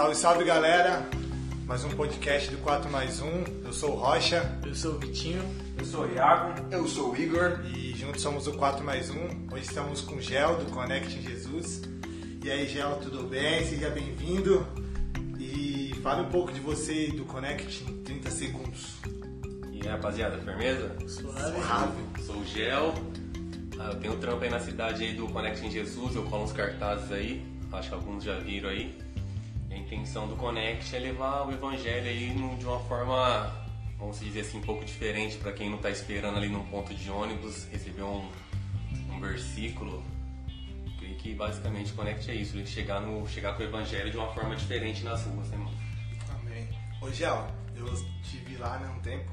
Salve, salve galera! Mais um podcast do 4 mais 1. Eu sou o Rocha. Eu sou o Vitinho. Eu sou o Iago. Eu sou o Igor. E juntos somos o 4 mais 1. Hoje estamos com o Gel do Connect em Jesus. E aí, Gel, tudo bem? Seja bem-vindo. E fale um pouco de você e do Connect em 30 segundos. E aí, rapaziada, firmeza? Suave. Suave. Sou o Gel. Ah, eu tenho um trampo aí na cidade aí do Connect em Jesus, eu colo uns cartazes aí, acho que alguns já viram aí. Intenção do Connect é levar o evangelho aí de uma forma, vamos dizer assim, um pouco diferente para quem não tá esperando ali num ponto de ônibus, receber um, um versículo. Creio que basicamente o Connect é isso, chegar, no, chegar com o evangelho de uma forma diferente nas ruas, né, mano? Amém. Ô, Gel, eu vi lá né, um tempo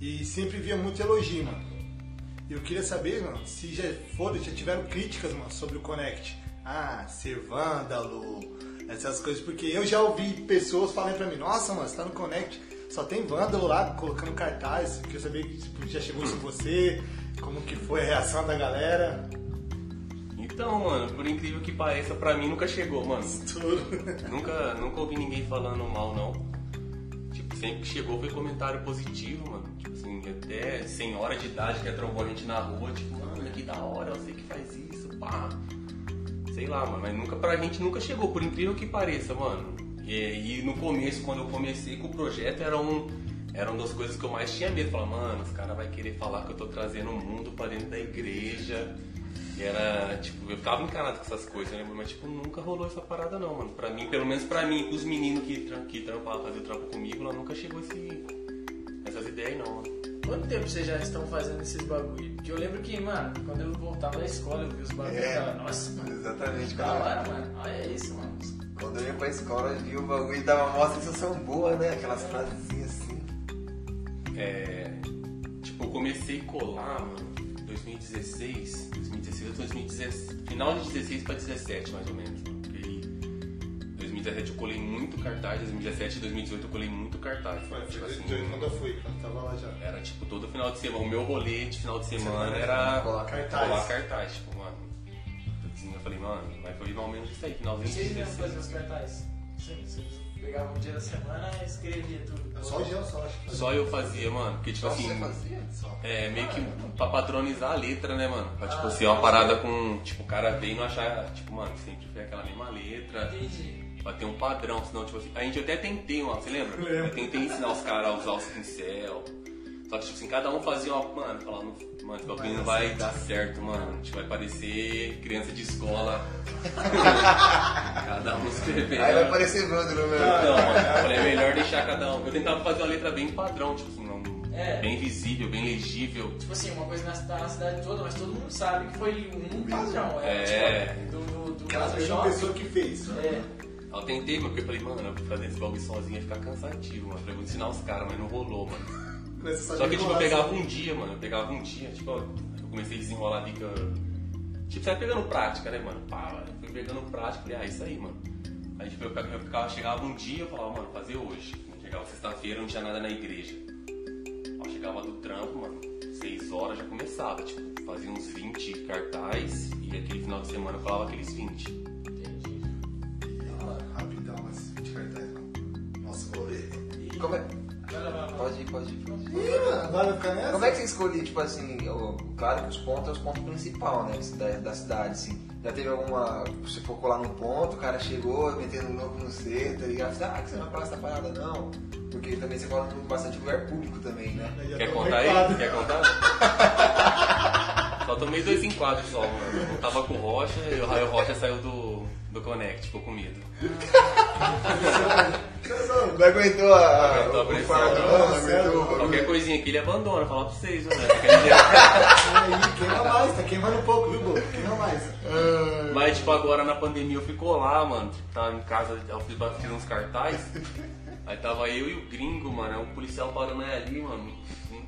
e sempre via muito elogio, mano. Eu queria saber, mano, se já foram, já tiveram críticas, mano, sobre o Connect. Ah, ser vândalo, essas coisas, porque eu já ouvi pessoas falando pra mim, nossa, mano, você tá no Connect, só tem vândalo lá colocando cartaz. Eu queria saber se já chegou isso em você, como que foi a reação da galera. Então, mano, por incrível que pareça, pra mim nunca chegou, mano. Tudo. Nunca, nunca ouvi ninguém falando mal, não. Tipo, sempre que chegou foi comentário positivo, mano. Tipo assim, até senhora de idade que trombou a gente na rua, tipo, mano, que da hora, eu sei que faz isso, pá. Sei lá, mano, mas nunca, pra gente nunca chegou, por incrível que pareça, mano. E, e no começo, quando eu comecei com o projeto, era um, era uma das coisas que eu mais tinha medo. Falar, mano, os caras vão querer falar que eu tô trazendo o mundo pra dentro da igreja. E era, tipo, eu ficava encanado com essas coisas, né? Mas, tipo, nunca rolou essa parada, não, mano. Pra mim, pelo menos pra mim, os meninos que, que trampavam, faziam trampo comigo, lá nunca chegou esse, essas ideias, não, mano. Quanto tempo vocês já estão fazendo esses bagulho? Porque eu lembro que, mano, quando eu voltava da escola, eu vi os bagulho e É. falava, nossa, mano, Exatamente, da cara. hora, mano. Olha isso, mano. Quando eu ia pra escola, eu vi o bagulho e dava uma sensação boa, né? Aquelas frasezinhas assim. É, tipo, eu comecei a colar, mano, 2016, 2016 ou 2017, final de 16 pra 17, mais ou menos, mano. Porque aí, 2017 eu colei muito cartaz, 2017 e 2018 eu colei muito cartaz. Foi, tipo assim, 18 quando eu fui, quando eu tava lá já. Era tipo todo final de semana. O meu rolê de final de semana Semana, era colar cartaz. colar cartaz. Tipo, mano. Eu falei, mano, vai foi mais ou menos isso aí, finalzinho de Vocês mesmo 16. faziam os cartazes? Sim, vocês pegavam um dia da semana e escrevia tudo. Só o Gel, só acho. que Só eu fazia, mano. Porque, tipo Só assim. você fazia? Só. É, meio que pra patronizar a letra, né, mano? Pra, tipo, Ah, ser uma parada com. Tipo, o cara veio e não achar. Tipo, mano, sempre foi aquela mesma letra. Entendi. Pra ter um padrão, senão, tipo assim. A gente até tentei, mano, você lembra? Lembro. Eu tentei ensinar os caras a usar os pincel. Só que, tipo assim, cada um fazia uma. Mano, falando, mano, esse bagulho não vai dar certo, mano. A gente vai parecer criança de escola. cada um escrevendo. Aí vai parecer vândalo mesmo. Não, mano, eu falei, é melhor deixar cada um. Eu tentava fazer uma letra bem padrão, tipo assim, não- É. bem visível, bem legível. Tipo assim, uma coisa na, tá na cidade toda, mas todo mundo sabe que foi um padrão. É. Tipo, do, do, do shopping. pessoa que fez. É. Eu tentei, mas porque eu falei, mano, eu fazer esse bagulho sozinho ia ficar cansativo, mano. Eu falei, vou ensinar os caras, mas não rolou, mano. Só que, tipo, eu pegava assim. um dia, mano. Eu pegava um dia, tipo, eu comecei a desenrolar ali que eu... Tipo, sai pegando prática, né, mano? Pá, eu fui pegando prática, falei, ah, isso aí, mano. Aí, tipo, eu eu ficava, chegava um dia, eu falava, mano, fazer hoje. Chegava sexta-feira, não tinha nada na igreja. Ó, chegava do trampo, mano, seis horas já começava, tipo, fazia uns 20 cartaz e aquele final de semana eu falava aqueles 20. Ir. Ih, mano, agora vai ficar nessa? Como é que você escolheu, tipo assim, o- claro que os pontos é os pontos principais, né, da, da cidade, assim. Já teve alguma, você focou lá num ponto, o cara chegou metendo um louco no C, tá ligado? Ah, que você não fala essa parada, não. Porque também você fala em bastante lugar público também, né? Já Quer contar aí? Quer contar? só tomei dois enquadros só, mano. Eu tava com o Rocha e o Raio Rocha saiu do, do Connect, ficou com medo. Não aguentou a, Aguentou a pressão, não. não, não aguentou Qualquer coisinha aqui ele abandona, falar pra vocês, né? Aí, queima mais, tá queimando um pouco, viu, Bo? Queima mais. Mas, tipo, agora na pandemia eu fico lá, mano. Tipo, tava em casa, eu fiz, fiz uns cartazes. Aí tava eu e o gringo, mano. Aí o policial parando aí ali, mano.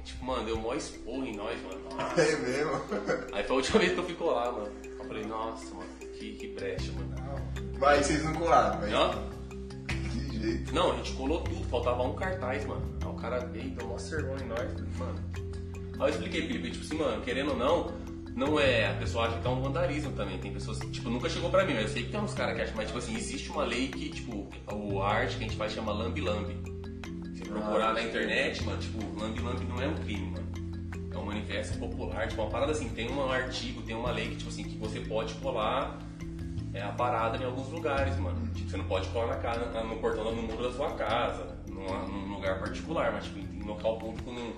Tipo, mano, deu mó esporro em nós, mano. Nossa. É mesmo. Aí foi a última vez que eu fico lá, mano. Eu falei, nossa, mano, que, que brecha, mano. Mas vocês não colaram, mas Hã? que jeito. Não, a gente colou tudo, faltava um cartaz, mano. Aí o cara veio, deu mó sermão em nós, mano. Aí eu expliquei Felipe, tipo assim, mano, querendo ou não, não é. A pessoa acha que é um vandalismo também. Tem pessoas, tipo, nunca chegou pra mim, mas eu sei que tem uns caras que acham, mas tipo assim, existe uma lei que, tipo, o arte que a gente faz chama lambi-lambi. Se procurar na internet, mano, tipo, lambi-lambi não é um crime, mano. É um manifesto popular, tipo, uma parada assim, tem um artigo, tem uma lei que, tipo assim, que você pode colar é, a parada em alguns lugares, mano. Tipo, você não pode colar na casa, no portão, no muro da sua casa, numa- num lugar particular, mas tipo, em local público não,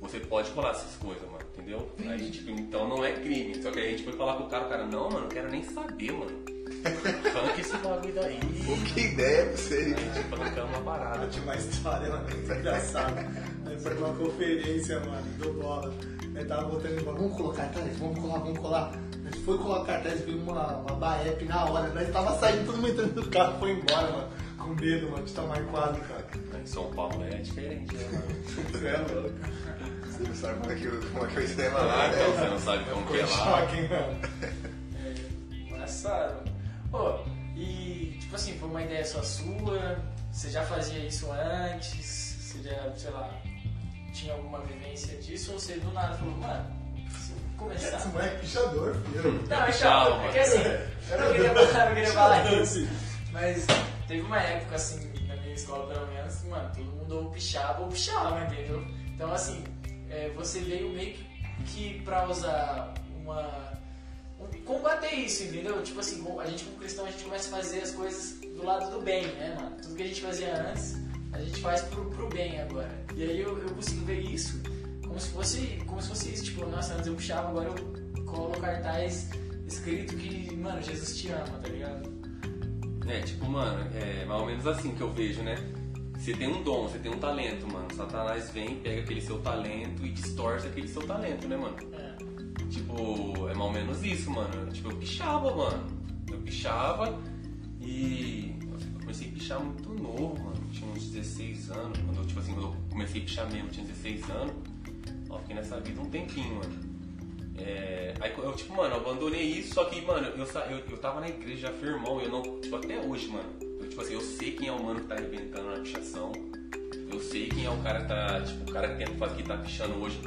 você pode colar essas coisas, mano, entendeu? Aí, tipo, então não é crime. Só que aí a gente foi falar com o cara, o cara, não, mano, não quero nem saber, mano. Falando que esse bagulho daí. Pô, que ideia pra você. Tipo, arrancando uma parada. Tinha uma história lá engraçada. Foi numa conferência, mano, do bola. Aí tava botando em bola, vamos colocar cartaz, vamos colar, vamos colar. A gente foi colar cartaz, veio uma, uma baep na hora. Nós tava saindo, todo mundo entrando do carro, foi embora, mano. Com medo, mano, de tomar quadro, cara. Em São Paulo é diferente, né, mano? Você é louco. Você não sabe como é que, como é, que o sistema lá, né? você não sabe como que é lá. choque, hein, mano. É, engraçado. Pô, e tipo assim, foi uma ideia só sua? Você já fazia isso antes? Você já, sei lá, tinha alguma vivência disso? Ou você do nada falou, mano, começar. Esse moleque pichador, filho. Não, é chato, é que assim, eu não queria, eu não queria falar isso. Mas teve uma época, assim, na minha escola, pelo menos, mano, todo mundo ou pichava ou pichava, entendeu? Então, assim, é, você veio meio que, que pra usar uma. um- combater isso, entendeu? Tipo assim, a gente como cristão, a gente começa a fazer as coisas do lado do bem, né, mano? Tudo que a gente fazia antes, a gente faz pro, pro bem agora. E aí eu, eu consigo ver isso como se fosse, como se fosse isso, tipo, nossa, antes eu pichava, agora eu colo cartaz escrito que, mano, Jesus te ama, tá ligado? É, tipo, mano, é mais ou menos assim que eu vejo, né? Você tem um dom, você tem um talento, mano. Satanás vem, pega aquele seu talento e distorce aquele seu talento, né, mano? É. Tipo, é mais ou menos isso, mano. Tipo, eu pichava, mano. Eu pichava e eu comecei a pichar muito novo, mano. Tinha uns 16 anos. Quando eu, tipo assim, eu comecei a pichar mesmo, tinha 16 anos. Ó, fiquei nessa vida um tempinho, mano. É, aí eu, tipo, mano, eu abandonei isso, só que, mano, eu, eu, eu tava na igreja já firmão, eu não, tipo, até hoje, mano. Eu, tipo assim, eu sei quem é o mano que tá arrebentando na pichação. Eu sei quem é o cara que tá, tipo, o cara que fazer que tá pichando hoje.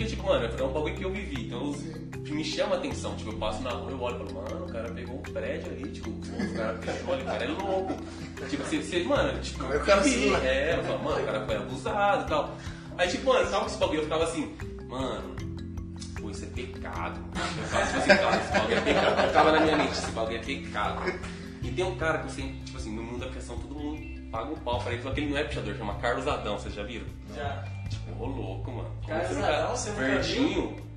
Porque, tipo, mano, é um bagulho que eu vivi, então eu- me chama a atenção. Tipo, eu passo na rua, eu olho e falo, mano, o cara pegou um prédio ali, tipo, o cara pichou ali, o cara é louco. Tipo, você, você mano, tipo, Como é que o cara vivi. se- É, eu falo, mano, o cara foi abusado e tal. Aí, tipo, mano, sabe esse bagulho? Eu ficava assim, mano, pô, isso é pecado. mano. Eu ficava tipo assim, cara, esse bagulho é pecado. Eu tava na minha mente, esse bagulho é pecado. E tem um cara que você, tipo assim, no mundo da criação, todo mundo paga um pau pra ele, só que ele não é pichador, chama Carlos Adão, vocês já viram? Já. Tipo, ô louco, mano. Carlos Como Adão, você nunca verdinho.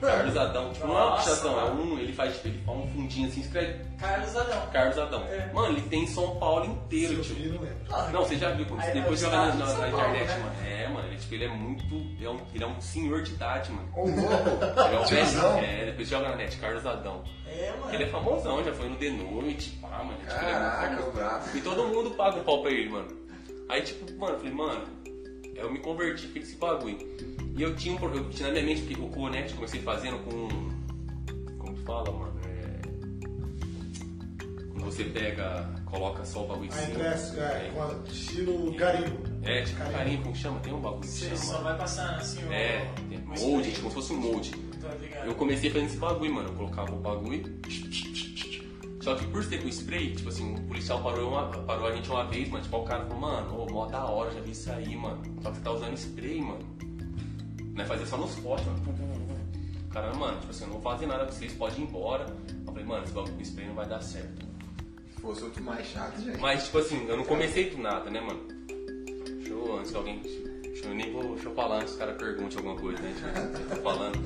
Carlos Adão, tipo, não é uma pichação, é um, ele faz, tipo, ele faz um fundinho assim, escreve Carlos Adão. Carlos Adão. É. Mano, ele tem em São Paulo inteiro, tipo. não Não, você já viu, quando Aí, depois no joga na, na- na Paulo, internet, né? mano. É, mano, ele, tipo, ele é muito. Ele é, um, ele é um senhor de idade, mano. Ô, louco. Ele é o velho. É, depois joga na net, Carlos Adão. É, mano. Ele é famosão, já foi no The Noite, pá, mano. Tipo, ele é muito Caraca, famoso. o brabo. E todo mundo paga um pau pra ele, mano. Aí, tipo, mano, eu falei, mano, eu me converti com esse bagulho. E eu tinha, um, eu tinha na minha mente, porque o Connect comecei fazendo com. Como que fala, mano? É. Quando você pega, coloca só o bagulho em A cima. é, com a- estilo garimpo. É, tipo carinho, como que chama? Tem um bagulho que Você chama. só vai passar assim o. É, molde, spray. como se fosse um molde. Tá ligado? Eu comecei fazendo esse bagulho, mano. Eu colocava o bagulho. Só que por ser com spray, tipo assim, o policial parou, uma- parou a gente uma vez, mano. Tipo, o cara falou, mano, ô, mó da hora, já vi isso aí, mano. Só que você tá usando spray, mano. Não é fazer só nos postes, mano. O cara, mano, tipo assim, eu não vou fazer nada com vocês, pode ir embora. Eu falei, mano, esse bagulho com spray não vai dar certo. Se fosse outro mais chato, gente. Mas, tipo assim, eu não comecei do nada, né, mano? Deixa eu, antes que alguém. Deixa eu nem vou. Deixa eu falar antes que o cara pergunte alguma coisa, né? Eu, eu tô falando.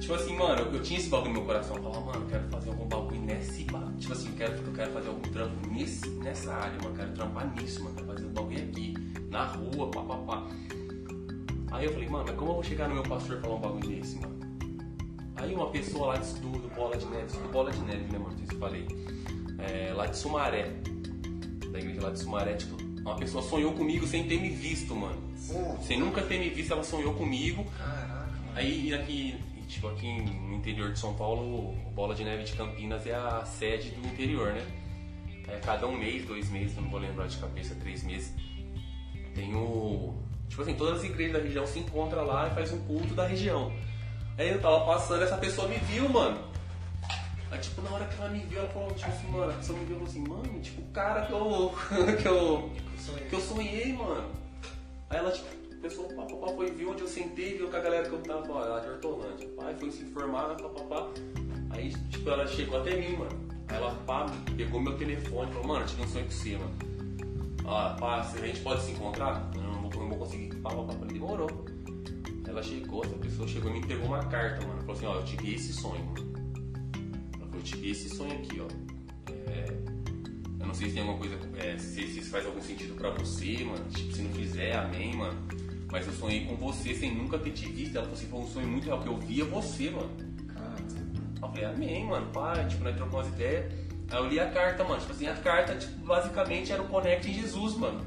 Tipo assim, mano, eu, eu tinha esse bagulho no meu coração. Eu falava, mano, eu quero fazer Tipo assim, eu quero, eu quero fazer algum trampo nesse, nessa área, mano. Quero trampar nisso, mano. Quero fazer um bagulho aqui, na rua, pá, pá, pá. Aí eu falei, mano, mas como eu vou chegar no meu pastor e falar um bagulho desse, mano? Aí uma pessoa lá de estudo, Bola de Neve, estudo Bola de Neve, né, mano? Eu falei. É, lá de Sumaré. Da igreja lá de Sumaré, tipo, uma pessoa sonhou comigo sem ter me visto, mano. Sem nunca ter me visto, ela sonhou comigo. Caraca. Aí aqui, tipo, aqui no interior de São Paulo, o Bola de Neve de Campinas é a sede do interior, né? É, cada um mês, dois meses, não vou lembrar de cabeça, três meses, tem o. Tipo assim, todas as igrejas da região se encontram lá e faz um culto da região. Aí eu tava passando, essa pessoa me viu, mano. Aí, tipo, na hora que ela me viu, ela falou, tipo assim, mano, a pessoa me viu falou assim, mano, tipo, o cara que eu, que eu, que eu sonhei, mano. Aí ela, tipo, pessoa, pá, pá, foi, viu onde eu sentei, viu com a galera que eu tava, ó, de Hortolândia. Pai, foi se informar, pá, pá, pá. Aí, tipo, ela chegou até mim, mano. Aí ela, pá, pegou meu telefone e falou, mano, tive um sonho com você, mano. Ah, pá, a gente pode se encontrar? Eu não vou, não vou conseguir. Pá, pá, pá, demorou. Ela chegou, essa pessoa chegou e me entregou uma carta, mano. Falou assim, ó, eu tive esse sonho, mano. Ela falou, eu tive esse sonho aqui, ó. É, eu não sei se tem alguma coisa, é, se, se isso faz algum sentido pra você, mano. Tipo, se não fizer, amém, mano. Mas eu sonhei com você sem nunca ter te visto. Ela falou assim, foi um sonho muito real, que eu via você, mano. Eu falei, amém, mano, pá, tipo, nós trocamos umas ideias. Aí eu li a carta, mano, tipo assim, a carta, tipo, basicamente era o Connect em Jesus, mano.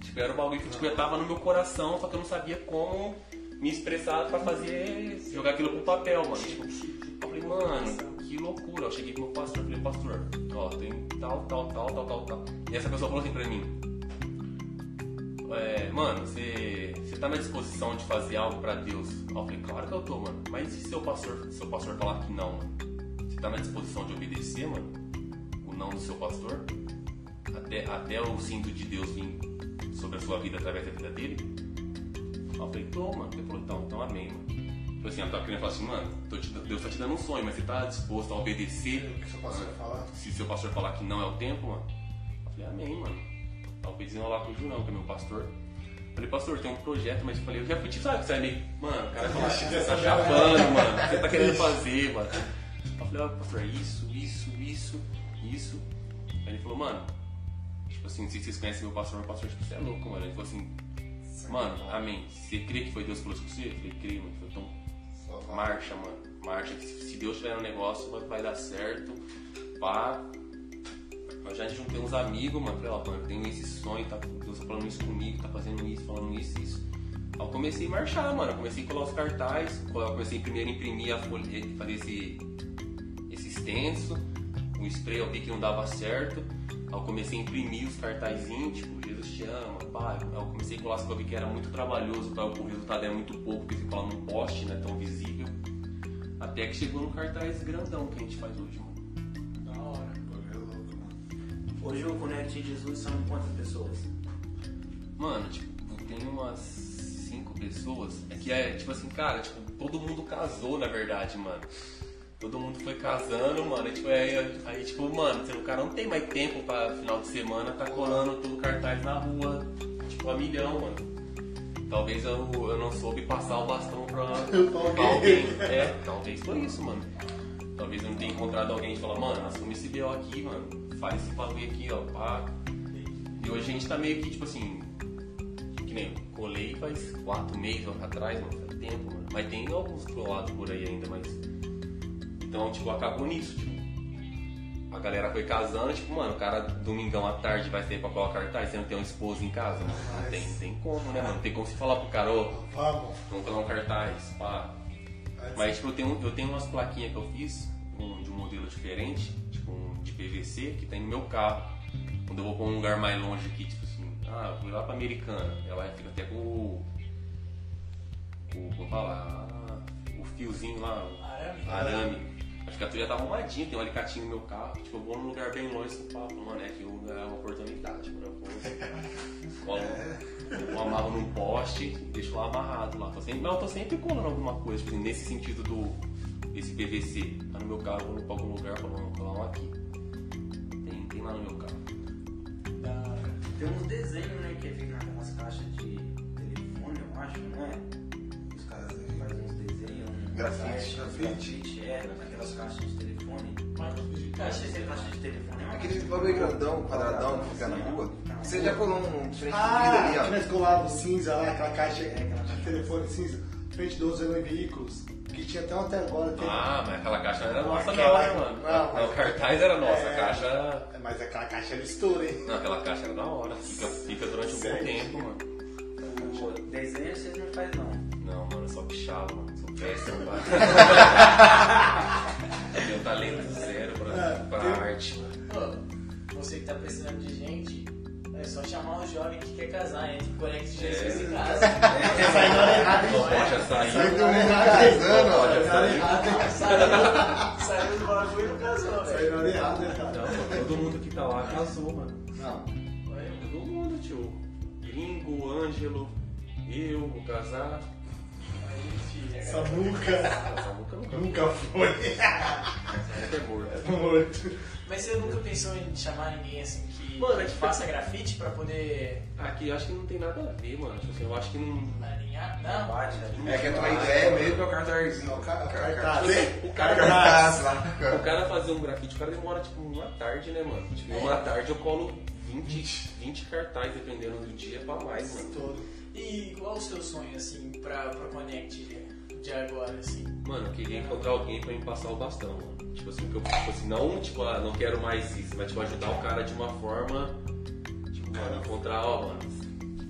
Tipo, era o bagulho que tipo, eu tava no meu coração, só que eu não sabia como me expressar pra fazer, jogar aquilo pro papel, mano. Tipo, eu falei, mano, que loucura. Eu cheguei pro meu pastor, falei, pastor, ó, tem tal, tal, tal, tal, tal, tal. E essa pessoa falou assim pra mim, é, mano, você, você tá na disposição de fazer algo pra Deus? Aí eu falei, claro que eu tô, mano. Mas e se seu pastor, seu pastor falar que não, mano? Você tá na disposição de obedecer, mano? O não do seu pastor? Até, até o cinto de Deus vir sobre a sua vida através da vida dele? Aí eu falei, tô, mano. Ele falou, então, então amém, mano. Tipo assim, eu tava querendo falar assim, mano, te- Deus tá te dando um sonho, mas você tá disposto a obedecer? O que seu pastor falar? Se seu pastor falar que não é o tempo, mano, eu falei, amém, mano. Talvez enrolar com o Junão, que é meu pastor. Falei, pastor, tem um projeto, mas eu falei, eu já fui tipo, sabe você é meio. Mano, o cara fala, Ixi, você tá chapando, mano. O que você tá querendo fazer, mano? Eu falei, ó, pastor, isso, isso, isso, isso. Aí ele falou, mano, tipo assim, não sei se vocês conhecem meu pastor, meu pastor, tipo, você é louco, mano. Ele falou assim, mano, amém. Você crê que foi Deus que falou isso com você? Eu falei, creio, mano. Ele falou, então, marcha, mano. Marcha, que se Deus tiver no negócio, vai dar certo. Pá. Eu já juntei uns amigos, mano. Falei, ó, mano, eu tenho esse sonho, tá, Deus falando isso comigo, tá fazendo isso, falando isso, isso. Aí eu comecei a marchar, mano. Eu comecei a colar os cartazes, comecei primeiro a imprimir a folha, fazer esse, esse extenso. O spray eu vi que não dava certo. Aí eu comecei a imprimir os cartazinhos, tipo, Jesus te ama, pai. Aí eu comecei a colar coisas que era muito trabalhoso, tá? o resultado era muito pouco, porque cola num poste, não é tão visível. Até que chegou no cartaz grandão que a gente faz hoje, Hoje o Connect Jesus são quantas pessoas? Mano, tipo, tem umas cinco pessoas. É que é, tipo assim, cara, tipo, todo mundo casou, na verdade, mano. Todo mundo foi casando, mano. E, tipo, aí, aí, tipo, mano, o cara não tem mais tempo pra final de semana tá colando todo cartaz na rua, tipo, a milhão, mano. Talvez eu, eu não soube passar o bastão pra, pra alguém. É, talvez foi isso, mano. Talvez eu não tenha encontrado alguém e falar, mano, assume esse BO aqui, mano. Faz esse bagulho aqui, ó, pá. E hoje a gente tá meio que, tipo assim, que nem eu colei faz quatro meses atrás, mano, faz tempo, mano. Mas tem alguns colados por aí ainda, mas. Então, tipo, acabou nisso, tipo. A galera foi casando, tipo, mano, o cara domingão à tarde vai sair pra colar cartaz, você não tem uma esposa em casa, mano. Não tem, tem como, né, mano? Não tem como se falar pro cara, ô, Vamos. vamos colar um cartaz, pá. Mas tipo, eu tenho, eu tenho umas plaquinhas que eu fiz um- de um modelo diferente, um PVC, que tem no meu carro. Quando eu vou pra um lugar mais longe aqui, tipo assim, ah, eu fui lá pra Americana, ela fica até com o. o como falar? O fiozinho lá, Arame. arame. Acho que a tua já tá arrumadinha, tem um alicatinho no meu carro. Tipo, eu vou num lugar bem longe, assim, papo, mano, é que é uma oportunidade, mano. Eu vou, colo, eu amarro num poste e deixo lá amarrado lá. Tô sempre, mas eu tô sempre colando alguma coisa, tipo, nesse sentido do esse PVC. Tá no meu carro, eu vou pra algum lugar, vamos colar um aqui. Lá no meu carro. Da. Tem uns desenhos, né, que fica naquelas caixas de telefone, eu acho, não é? Os caras fazem uns desenhos. um Grafite. grafite, grafite, é, naquelas caixas de telefone. Digitais. esse caixa de telefone é Aquele caixa- bagulho grandão, quadradão que fica na rua. Você já colou um frente de Ah, ali, nós colávamos cinza lá, aquela caixa É, aquela caixa. de telefone cinza, frente do usando em veículos, que tinha até até agora. Tem... Ah, mas aquela caixa não era nossa, Aquela- não, né, mano? não, Não, o cartaz era nossa, a É. caixa. Mas aquela caixa era estouro, hein? Não, aquela caixa era da hora. Fica, fica durante um bom Sério? tempo, mano. O desenho vocês não fazem, não. Não, mano, eu só pichava, mano. Sou péssimo, mano. Meu talento zero pra, Ah, pra tem- arte, mano. Você que tá precisando de gente, É só chamar um jovem que quer casar, entre o Conect Jesus É. e casa. Sai na hora errada, hein? Só pode Sai sair. na hora errada, hein? Casando, ó. Sai na hora errada? Saiu, saiu do bagulho e não casou, velho. na hora errada? Não, todo mundo que tá lá casou, mano. Não. Todo mundo, tio. Gringo, Ângelo, eu, vou casar. Aí, filho. é- Samuca Essa nunca nunca. nunca foi. Essa é gorda. Morto. Mas você nunca pensou em chamar ninguém assim que, Mano, é que que- faça grafite pra poder Aqui eu acho que não tem nada a ver, mano. Tipo assim, eu acho que não. alinhar? Não. Bate, né? É que a tua ideia mesmo é o cartazinho. Não, cara, Car- cartaz. O cara, Cartaz lá. o cara fazer um grafite, o cara demora tipo uma tarde, né, mano? Tipo, uma tarde eu colo 20, 20 cartazes, dependendo do dia, pra mais, mano. Todo. E qual o seu sonho, assim, pra, pra Connect de agora, assim? Mano, eu queria encontrar alguém pra me passar o bastão, mano. Tipo assim, que eu, tipo assim, não, tipo, ah, não quero mais isso, mas tipo, ajudar o cara de uma forma. Tipo, mano, encontrar, ó, mano,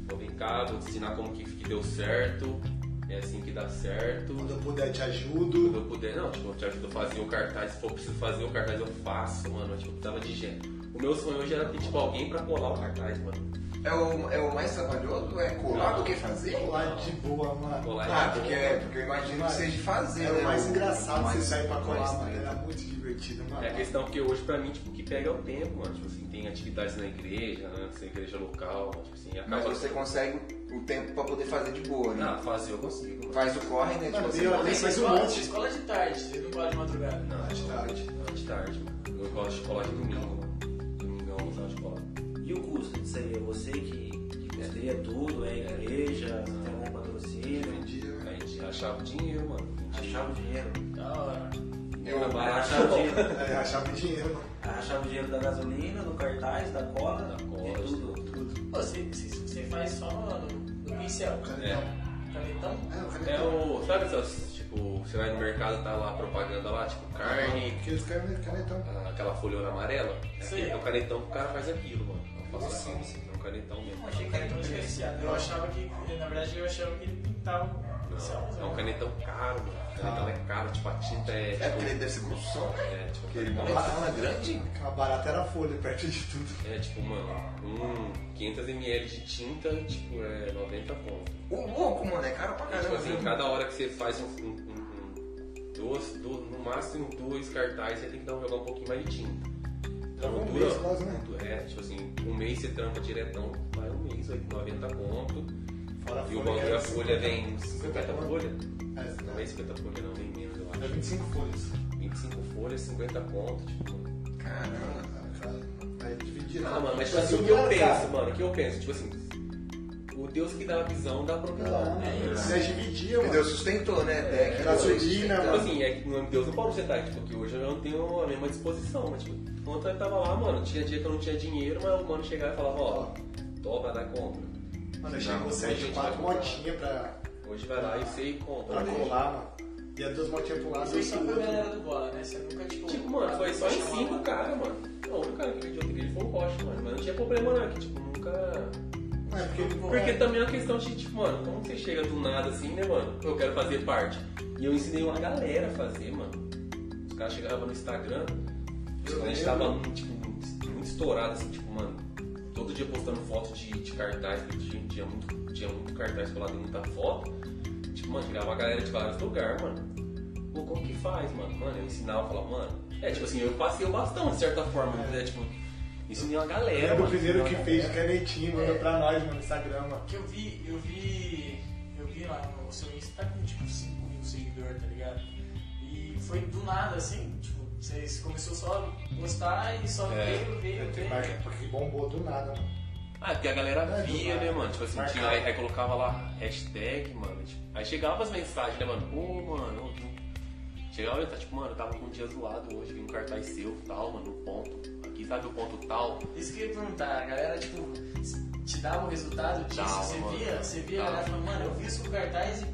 vou vem cá, vou te ensinar como que, que deu certo, é assim que dá certo. Quando eu puder, te Quando ajudo. eu puder, não, tipo, eu te ajudo a fazer o cartaz, se for preciso fazer o cartaz, eu faço, mano. Tipo, eu precisava de gente. O meu sonho hoje era ter, tipo, alguém pra colar o cartaz, mano. É o, é o mais trabalhoso? É colar do que fazer? Colar de boa, mano. Colar Ah, de porque, boa. é, porque eu imagino que seja de fazer, É né? o mais engraçado mais- você sair pra colar, mano. Era muito divertido, mano. É a questão que hoje pra mim, tipo, o que pega é o tempo, mano. Tipo assim, tem atividades na igreja, né? Tem igreja local, tipo assim, acaba. Mas você consegue o tempo pra poder fazer de boa, né? Ah, fazer eu consigo. mano. Faz o corre, né? Tipo Mano, assim, eu- Você mais um escola, monte. você escola de tarde, você não cola de madrugada. Não, Mais tarde. Não, de tarde, mano. Eu gosto de colar de domingo, O custo disso aí? É você que, que custeia tudo? É a igreja? Você tem algum patrocínio? Vendia. A gente achava o dinheiro, mano. Achava o dinheiro? Da hora. Eu barato. Achava o dinheiro. É, achava dinheiro, mano. Achava o dinheiro da gasolina, do cartaz, da cola, Da cola, de tudo. Tudo. Você, você, você faz só no, no pincel, Canetão. canetão? É, o É canetão. o. Sabe essas, tipo, você vai no mercado tá lá propaganda lá, tipo, carne, Aqueles cane- canetão. ah, aquela folhona amarela? É, é o canetão que o cara faz aquilo, mano. Eu faço Nossa, assim, é um canetão mesmo. Eu achei canetão diferenciado. Eu achava que, na verdade, eu achava que ele pintava. Não, é um canetão caro, mano. O canetão é caro, tipo, a tinta é. É Tipo, porque ele deve ser construção, né? é, tipo, Aquele canetão monotão é grande. A barata era folha, perto de tudo. é tipo, mano, um 500ml de tinta, tipo, é 90 conto. O louco, mano, é caro pra E, tipo caramba. assim, viu? cada hora que você faz um, um, um- um- duas, du- no máximo dois cartazes, você tem que dar um, jogar um pouquinho mais de tinta. Então Tava um dura, mês quase, né? é, tipo assim, um mês você trampa diretão, vai um mês, vai 90 conto. Fora E o bagulho, a folha 50 vem 50 conto. folhas? É, Não é 50 folhas não, vem menos, eu acho. 25 folhas. 25 folhas, 50 conto, tipo, Caramba. Ah, cara, Aí dividia. Ah, mano, mas tipo assim, o que eu penso, mano, o que eu penso, tipo assim, o Deus que dá a visão dá a provisão. Não, É isso. Você dividia, Porque mano. Deus sustentou, né? Até que gasolina, Tipo mano. assim, é que não- Deus não pode sentar, tipo, que hoje eu não tenho a mesma disposição, mas tipo, enquanto eu tava lá, mano, tinha dia que eu não tinha dinheiro, mas o mano chegava e falava, ó, toma, dá compra. Mano, eu Não, chegou hoje a 7, gente 4 vai comprar. motinhas pra, Hoje vai lá e você e compra. pra colar, mano. E as duas motinhas pro lado e com a outro. galera do bola, né? Você nunca, tipo... Tipo, mano, foi só em cinco cara, mano. Não, o único cara que veio de outra igreja foi o Rocha, mano. Mas não tinha problema não, é que tipo, nunca. É, porque, Porque também é uma questão de, tipo, mano, como você chega do nada assim, né, mano? Eu quero fazer parte. E eu ensinei uma galera a fazer, mano. Os caras chegavam no Instagram, Eu a gente lembro. tava, tipo, muito estourado, assim, tipo, mano, todo dia postando foto de, de cartaz, porque tinha, tinha, muito, tinha muito cartaz colado em muita foto. Tipo, mano, chegava uma galera de vários lugares, mano. Pô, como que faz, mano? Mano, eu ensinava, falava, mano. É, tipo assim, eu passei o bastão, de certa forma, né? Tipo, ensinei uma galera, Era o mano. primeiro que fez de galera. canetinha, mandou pra nós, mano, no Instagram, mano. Que eu vi, eu vi, eu vi lá no seu Insta, tá com tipo 5 mil seguidores, tá ligado? E foi do nada, assim, tipo, você começou só a postar e só É. veio, veio, Tem veio. marca porque bombou do nada, mano. Ah, porque a galera É, via, né, mano? Tipo assim, tinha, aí, aí colocava lá hashtag, mano. tipo, aí chegava as mensagens, né, mano? Pô, mano. Chegava e tá tipo, mano, eu tava com um dia zoado hoje, vi um cartaz seu tal, mano, um ponto. Aqui sabe o ponto tal. Isso que eu ia perguntar, a galera, tipo, te dava o resultado disso? Dava, você mano. via? Você via a galera falando, mano, eu vi isso com cartaz e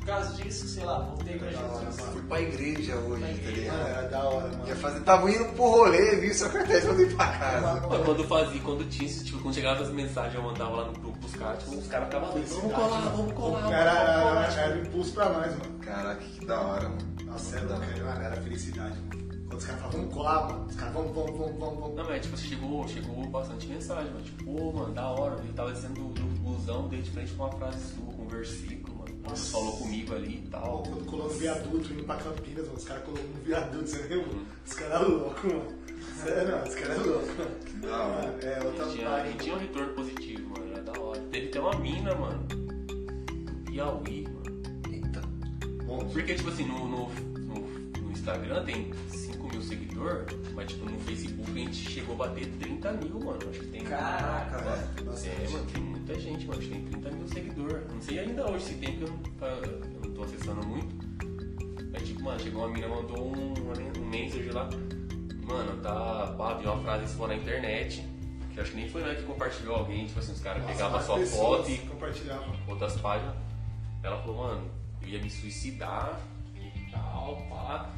por causa disso, sei lá, voltei pra hora, Jesus. mano. Fui pra igreja hoje, tá Mano, ligado? era da hora, mano. Ia fazer, tava indo pro rolê, vi seu cartaz pra ir pra casa. Pô, quando fazia, quando tinha, tipo, quando chegava as mensagens, eu mandava lá no grupo pros caras, tipo, os caras ficavam doidos. Vamos colar, vamos colar, vamos Era, era, era um impulso pra nós, mano. Caraca, que da hora, mano. Nossa, era, era, era felicidade, mano. Quando os caras falam, vamos colar, mano. Os caras, vamos, vamos, vamos, vamos, vamos. Não, mas tipo, chegou, chegou bastante mensagem, mano. Tipo, pô, mano, da hora. Ele tava dizendo do, do busão dele de frente com uma frase sua, com um versículo, Você falou comigo ali e Pô, tal. Quando colou no viaduto, indo pra Campinas, mano, os caras colou no viaduto, você lembra? Os caras loucos, mano. Sério, não, os caras é mano. Da hora. Mano, É, outra E tinha, e vibe. tinha um retorno positivo, mano. Era da hora. Teve até uma mina, mano. Piauí, mano. Eita. Bom, Porque, tipo assim, no, no, no, no Instagram tem 5 mil seguidores, mas, tipo, no Facebook a gente chegou a bater 30 mil, mano. Acho que tem. Caraca, velho. É, mano, tem muita gente, mano. Acho que tem 30 mil seguidores. Não sei ainda hoje se tem, porque eu não, tá- eu não tô acessando muito. Mas, tipo, mano, chegou uma mina, mandou um, um message lá. Mano, tá. Pá, viu uma frase sua na internet. Que acho que nem foi nós que compartilhou alguém. Tipo assim, os caras pegavam a sua foto e compartilhavam. outras páginas. Ela falou, mano, eu ia me suicidar e tal, pá.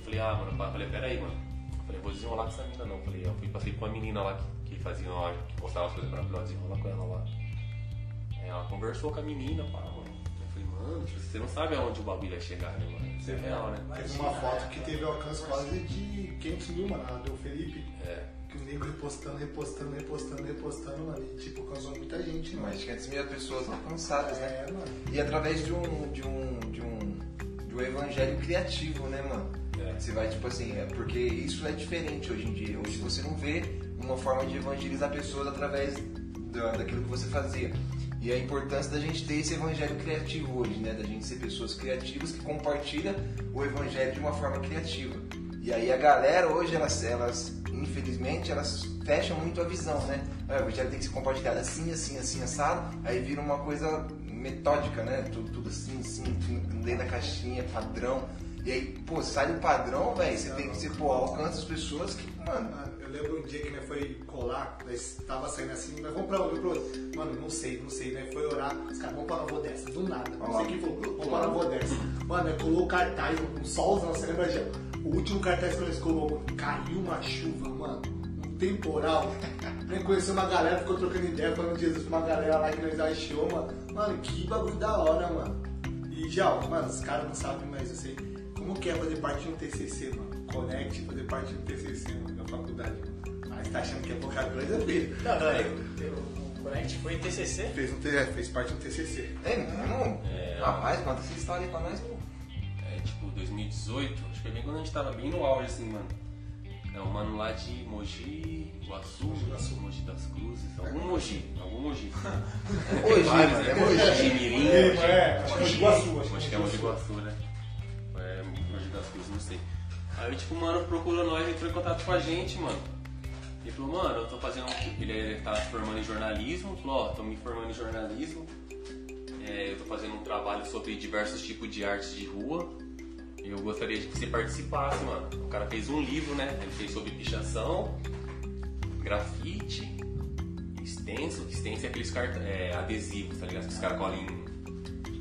Eu falei, ah, mano, pá, eu falei, pera aí, mano. Eu falei, vou desenrolar com essa menina não. Eu falei, eu fui, passei com uma menina lá que, que fazia uma, que postava as coisas pra ela, desenrolar com ela lá. Aí ela conversou com a menina, pá, mano. Eu falei, mano, você não sabe aonde o bagulho vai chegar, né, mano? Isso é real, né? Teve uma foto que teve alcance quase de 500 mil, mano, a do Felipe. É. Que o nego repostando, repostando, repostando, repostando, mano. E tipo, causou muita gente, mano. Mais de 500 mil pessoas alcançadas, né? É, mano. E através de um, de um, de um, de um evangelho criativo, né, mano? É. Você vai, tipo assim, é porque isso é diferente hoje em dia. Hoje você não vê uma forma de evangelizar pessoas através da, daquilo que você fazia. E a importância da gente ter esse evangelho criativo hoje, né? Da gente ser pessoas criativas que compartilham o evangelho de uma forma criativa. E aí a galera hoje, elas, elas infelizmente, elas fecham muito a visão, né? Ah, O evangelho tem que ser compartilhado assim, assim, assim, assado. Aí vira uma coisa metódica, né? Tudo, tudo assim, assim, dentro da caixinha, padrão. E aí, pô, sai do padrão, velho, você tem que ser, pô, alcança as pessoas que, mano, Mano, eu lembro um dia que né, foi colar, nós tava saindo assim, mas vamos pra onde? Pro outro. Mano, não sei, não sei, né? Foi orar, os caras, vamos pra Nova Odessa, do nada. Não sei quem falou, vamos pra Nova Odessa. Mano, colou o cartaz, um solzão, você lembra, Gel? O último cartaz que nós colou, mano, caiu uma chuva, mano, um temporal. Nem conheceu uma galera, ficou trocando ideia, falando de Jesus com uma galera lá que nós achou, mano. Mano, que bagulho da hora, mano. E já, mano, os caras não sabem, eu sei. Como que é fazer parte de um TCC, mano? Conect, fazer parte de um TCC, mano, da faculdade, mano. Mas tá achando que é pouca coisa, filho? Não, não, eu, Connect foi TCC. Fez, um, é, fez parte de um TCC. é mesmo? É. Rapaz, conta essa história aí pra nós, pô. É tipo 2018, acho que foi bem quando a gente tava bem no auge, assim, mano. É um mano lá de Mogi, Guaçu, Mogi Guaçu. Mogi das Cruzes, algum Mogi, algum Mogi. Mogi, mano, né? é Mogi. Mirim, É, Mogi. é, acho que é Mogi Guaçu, Acho que é Mogi Guaçu, né? É, Mogi das Cruzes, não sei. Aí, tipo, mano procurou nós, entrou em contato com a gente, mano. Ele falou, mano, eu tô fazendo. Ele tá se formando em jornalismo, falou, ó, tô me formando em jornalismo. É, eu tô fazendo um trabalho sobre diversos tipos de artes de rua. Eu gostaria de que você participasse, mano. O cara fez um livro, né? Ele fez sobre pichação, grafite, extenso. Extenso é aqueles cart... é, adesivos, tá ligado? Que os caras colam em-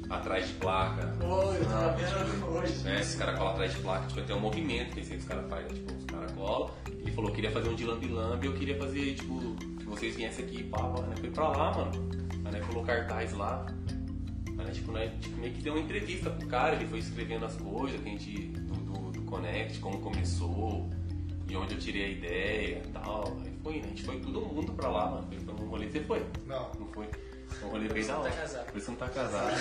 atrás de placa. Oi, eu tava vendo hoje. Né? Esses caras colam atrás de placa, tipo, tem um movimento que os caras fazem, tipo, os caras colam. Ele falou que queria fazer um de lambi-lambi, eu queria fazer, tipo, que vocês viessem aqui, pá, pá, né? Foi pra lá, mano. Aí né, colocou cartaz lá. Aí, né, tipo, né, tipo, meio que deu uma entrevista pro cara, ele foi escrevendo as coisas que a gente, do, do, do Connect, como começou, de onde eu tirei a ideia e tal. Aí foi, né? A gente foi todo mundo pra lá, mano. Foi um rolê, você foi? Não. Não foi? Um rolê bem da hora. Por isso não tá casado.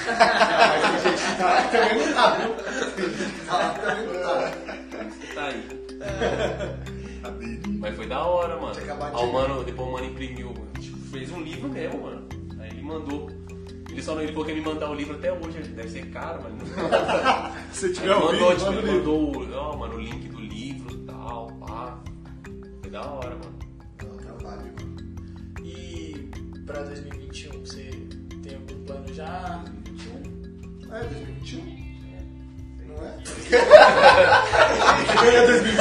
Também não tá, viu? Tá aí. Mas foi da hora, mano. Aí o mano, depois o mano imprimiu, tipo, fez um livro mesmo, mano. Aí ele mandou. Ele só não ele falou que ia me mandar o livro até hoje, deve ser caro, mas não. Se tiver um mandou, tipo, ele o livro. mandou, ó, mano, o link do livro e tal, pá. Foi da hora, mano. Pra 2021, você tem algum plano já? É, 2021? Não é? Que é 2021?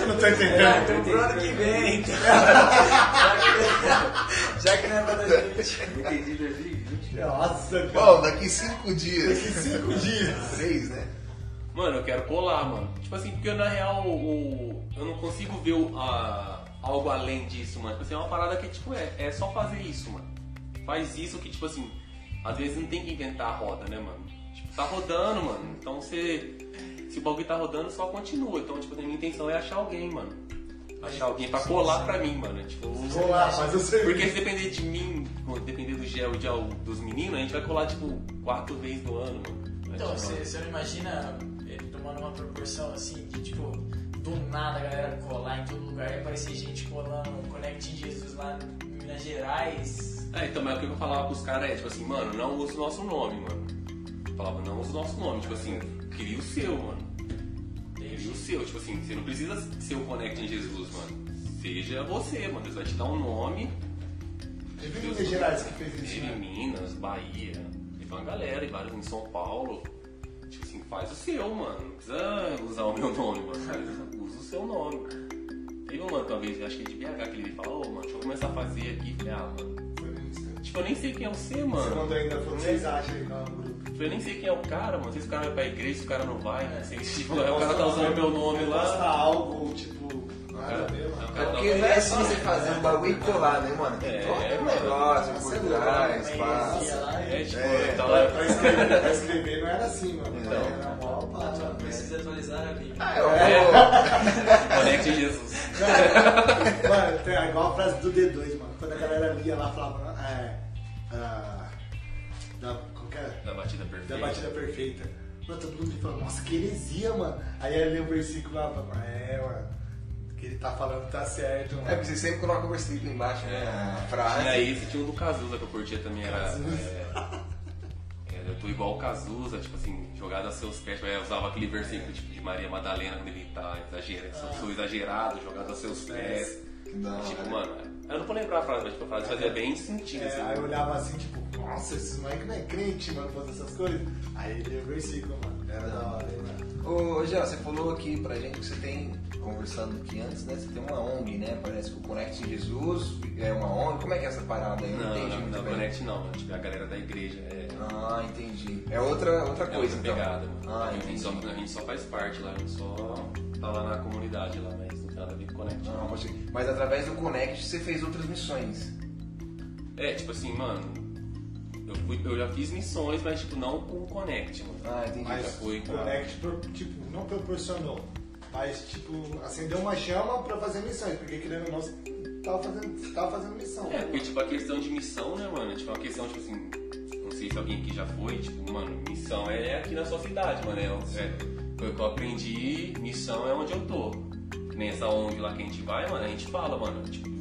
Eu não tô entendendo. então pro ano que vem, então. Já que não é pra 2021. Entendi 2020. Nossa, cara. Bom, daqui cinco dias. Daqui cinco dias. Três, né? Mano, eu quero colar, mano. Tipo assim, porque na real o, eu não consigo ver o- a- algo além disso, mano. Tipo assim, é uma parada que, tipo, é, é só fazer isso, mano. Faz isso que, tipo assim, às vezes não tem que inventar a roda, né, mano? Tipo, tá rodando, mano. Então você. se o bagulho tá rodando, só continua. Então, tipo, a minha intenção é achar alguém, mano. Achar alguém pra colar pra mim, mano. Tipo, lá, faz o serviço. porque se depender de mim, ou depender do gel de al- dos meninos, a gente vai colar, tipo, quatro vezes no ano, mano. Então, você, você não imagina ele tomando uma proporção assim de tipo, do nada a galera colar em todo lugar e aparecer gente colando Connecting Jesus lá em Minas Gerais. É, então, mas o que eu falava pros caras é, tipo assim, mano, não usa o nosso nome, mano. Eu falava, não usa o nosso nome, tipo assim, cria o seu, mano. Cria o seu, tipo assim, você não precisa ser o Connect em Jesus, mano. Seja você, mano. Deus vai te dar um nome. Teve Minas Gerais que fez isso, Teve né? Minas, Bahia, teve uma galera, e vários em São Paulo. Assim, faz o seu, mano. Não precisa usar o meu nome, mano. Usa o seu nome. Teve um mano, talvez, acho que é de BH, que ele falou, ô, mano, deixa eu começar a fazer aqui. Falei, ah, mano. Tipo, eu nem sei quem é você, Você mano. mandou ainda, falou, vocês acham aí no grupo. Tipo, eu nem sei quem é o cara, mano. Não sei se o cara vai pra igreja, se o cara não vai. Sei se tipo, o cara tá usando meu nome Posta lá. algo, tipo, nada o mano. cara- Porque não é assim você fazer um bagulho e colar, né, mano? Tem É, todo um mano. negócio por trás, Aí É, tipo, É, tá Pra, lá. pra escrever, pra escrever não era assim, mano. Então. Era mó pá, Ah, mano. precisa atualizar a Bíblia. Ah, eu vou. Conecte Jesus. Mano, tem é igual a frase do D2, mano. Quando a galera lia lá, falava, é. ah, da, que é? Da batida perfeita. Da batida perfeita. Mano, todo mundo fala, nossa, que heresia, mano. Aí ele lê o versículo lá, é, mano. Que ele tá falando tá certo, É, mano. porque você sempre coloca o versículo embaixo, né? A frase. Tinha esse, tinha um do Cazuza que eu curtia também, era. Cazuza. é, é, eu tô igual o Cazuza, tipo assim, jogado a seus pés. Eu usava aquele versículo tipo, de Maria Madalena quando ele tá exagerado, sou, sou exagerado, jogado a seus pés. Que da hora. Tipo, mano, eu não vou lembrar a frase, mas tipo, a frase fazia bem sentido, É, assim. aí eu olhava assim, tipo, nossa, esses moleques não é crente, mano, fazer essas coisas. Aí ele o versículo, mano. Era da hora, hein, mano. Ô, Gel, você falou aqui pra gente que você tem, conversando aqui antes, né? Você tem uma ONG, né? Parece que o Conect Jesus é uma ONG. Como é que é essa parada aí? Não, Não, entendi não, muito não, bem. Connect não, mano. Tipo, é a galera da igreja. É, Ah, entendi. É outra, outra é coisa, outra então. pegada, mano. Ah, a, gente só, a gente só faz parte lá, a gente só tá lá na comunidade lá, mas não tem nada a ver com Connect. Não, pode ser. Mas através do Connect você fez outras missões. É, tipo assim, mano, eu, fui, eu já fiz missões, mas tipo, não com o Connect, mano. Ah, entendi. Mas já foi o Connect, tipo, não proporcionou. Mas, tipo, acendeu uma chama pra fazer missões. Porque, querendo ou não, tava fazendo, tava fazendo missão. É, porque tipo, a questão de missão, né, mano? Tipo, uma questão, tipo assim, não sei se alguém aqui já foi, tipo, mano, missão é aqui na sua cidade, mano. É, é, foi o que eu aprendi, missão é onde eu tô. Que nem essa ONG lá que a gente vai, mano, a gente fala, mano, tipo,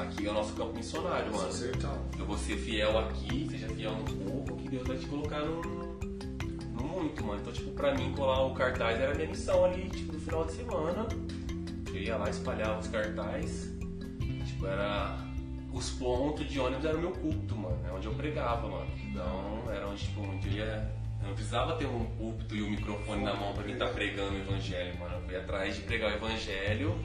aqui é o nosso campo missionário, mano. Sertão. Eu vou ser fiel aqui, seja fiel no pouco, que Deus vai te colocar no, no muito, mano. Então, tipo, pra mim, colar o cartaz era a minha missão ali, tipo, no final de semana. Eu ia lá espalhar os cartazes. Tipo, era. Os pontos de ônibus era o meu culto, mano. É onde eu pregava, mano. Então, era onde, tipo, onde eu ia. Eu não precisava ter um púlpito e um microfone na mão pra quem tá pregando o evangelho, mano. Eu fui atrás de pregar o evangelho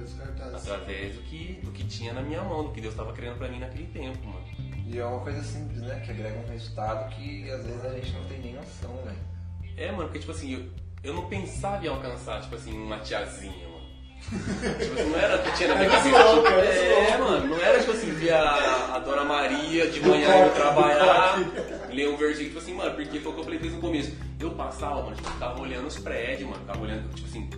Dos cartazes. através do que, do que tinha na minha mão, do que Deus estava criando pra mim naquele tempo, mano. E é uma coisa simples, né? Que agrega um resultado que às vezes a gente não tem nem noção, velho. É, mano, porque tipo assim, eu, eu não pensava em alcançar, tipo assim, uma tiazinha, mano. tipo assim, não era que tinha na minha Era cabeça. tipo, era é, mano, não era tipo assim, ver a, a Dona Maria de manhã indo trabalhar, ler um versículo, tipo assim, mano, porque foi o que eu falei desde o começo. Eu passava, mano, tipo, ficava olhando os prédios, mano, ficava olhando, tipo assim,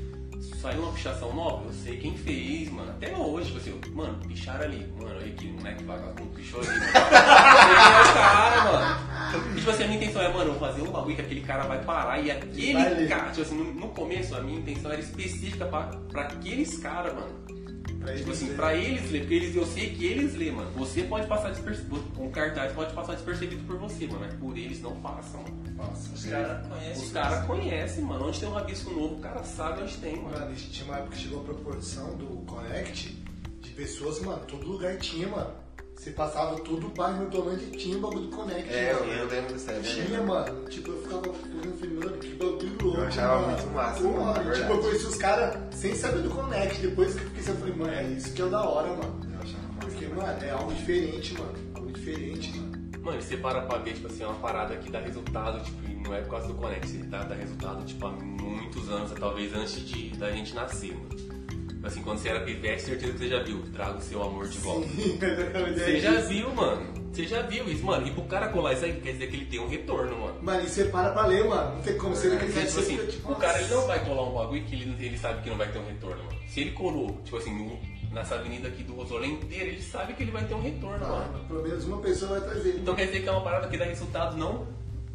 saiu uma pichação nova, eu sei quem fez, mano. Até hoje, tipo assim, mano, picharam ali. Mano, olha aqui, moleque vagabundo pichou ali, mano. É cara, mano. E, tipo assim, a minha intenção é, mano, eu fazer um bagulho que aquele cara vai parar e Vai aquele ler. cara, tipo assim, no, no começo a minha intenção era específica pra, pra aqueles caras, mano. Pra Tipo eles assim, verem. pra eles ler, porque eles, eu sei que eles lêem, mano. Você pode passar despercebido, um cartaz pode passar despercebido por você, mano, mas por eles não passam, mano. Nossa, Os caras conhecem. Os caras conhecem, mano. Onde tem um rabisco novo, o cara sabe onde tem, mano. Mano, tinha uma época que chegou a proporção do Connect de pessoas, mano, todo lugar tinha, mano. Você passava todo o bairro do Orlando e tinha o bagulho do Connect. É, eu, mano. eu lembro dessa Tinha, ideia. mano. Tipo, eu ficava olhando e falei, mano, que bagulho louco. Eu achava mano. muito massa, Pô, mano, é Tipo, eu conheci os caras sem saber do Connect. Depois que eu fiquei assim, eu falei, mano, é isso que é o da hora, mano. Eu achava massa. Porque, mano, é algo diferente, mano. Algo diferente, mano. Mano, e você para pra ver, tipo assim, uma parada que dá resultado, tipo, e não é por causa do Connect, ele dá, dá resultado, tipo, há muitos anos, talvez antes de, da gente nascer, mano. Assim, quando você era pivete, certeza que você já viu. Traga o seu amor de volta. Sim, Você já viu, mano. Você já viu isso, mano. E pro cara colar isso aí, quer dizer que ele tem um retorno, mano. Mano, e você para pra ler, mano. Não tem como ser aquele Porque, tipo assim, você fica, o cara ele não vai colar um bagulho que ele, ele sabe que não vai ter um retorno, mano. Se ele colou, tipo assim, nessa avenida aqui do Rosolé inteira, ele sabe que ele vai ter um retorno, mano. Mano, pelo menos uma pessoa vai trazer. Então quer dizer que é uma parada que dá resultado não,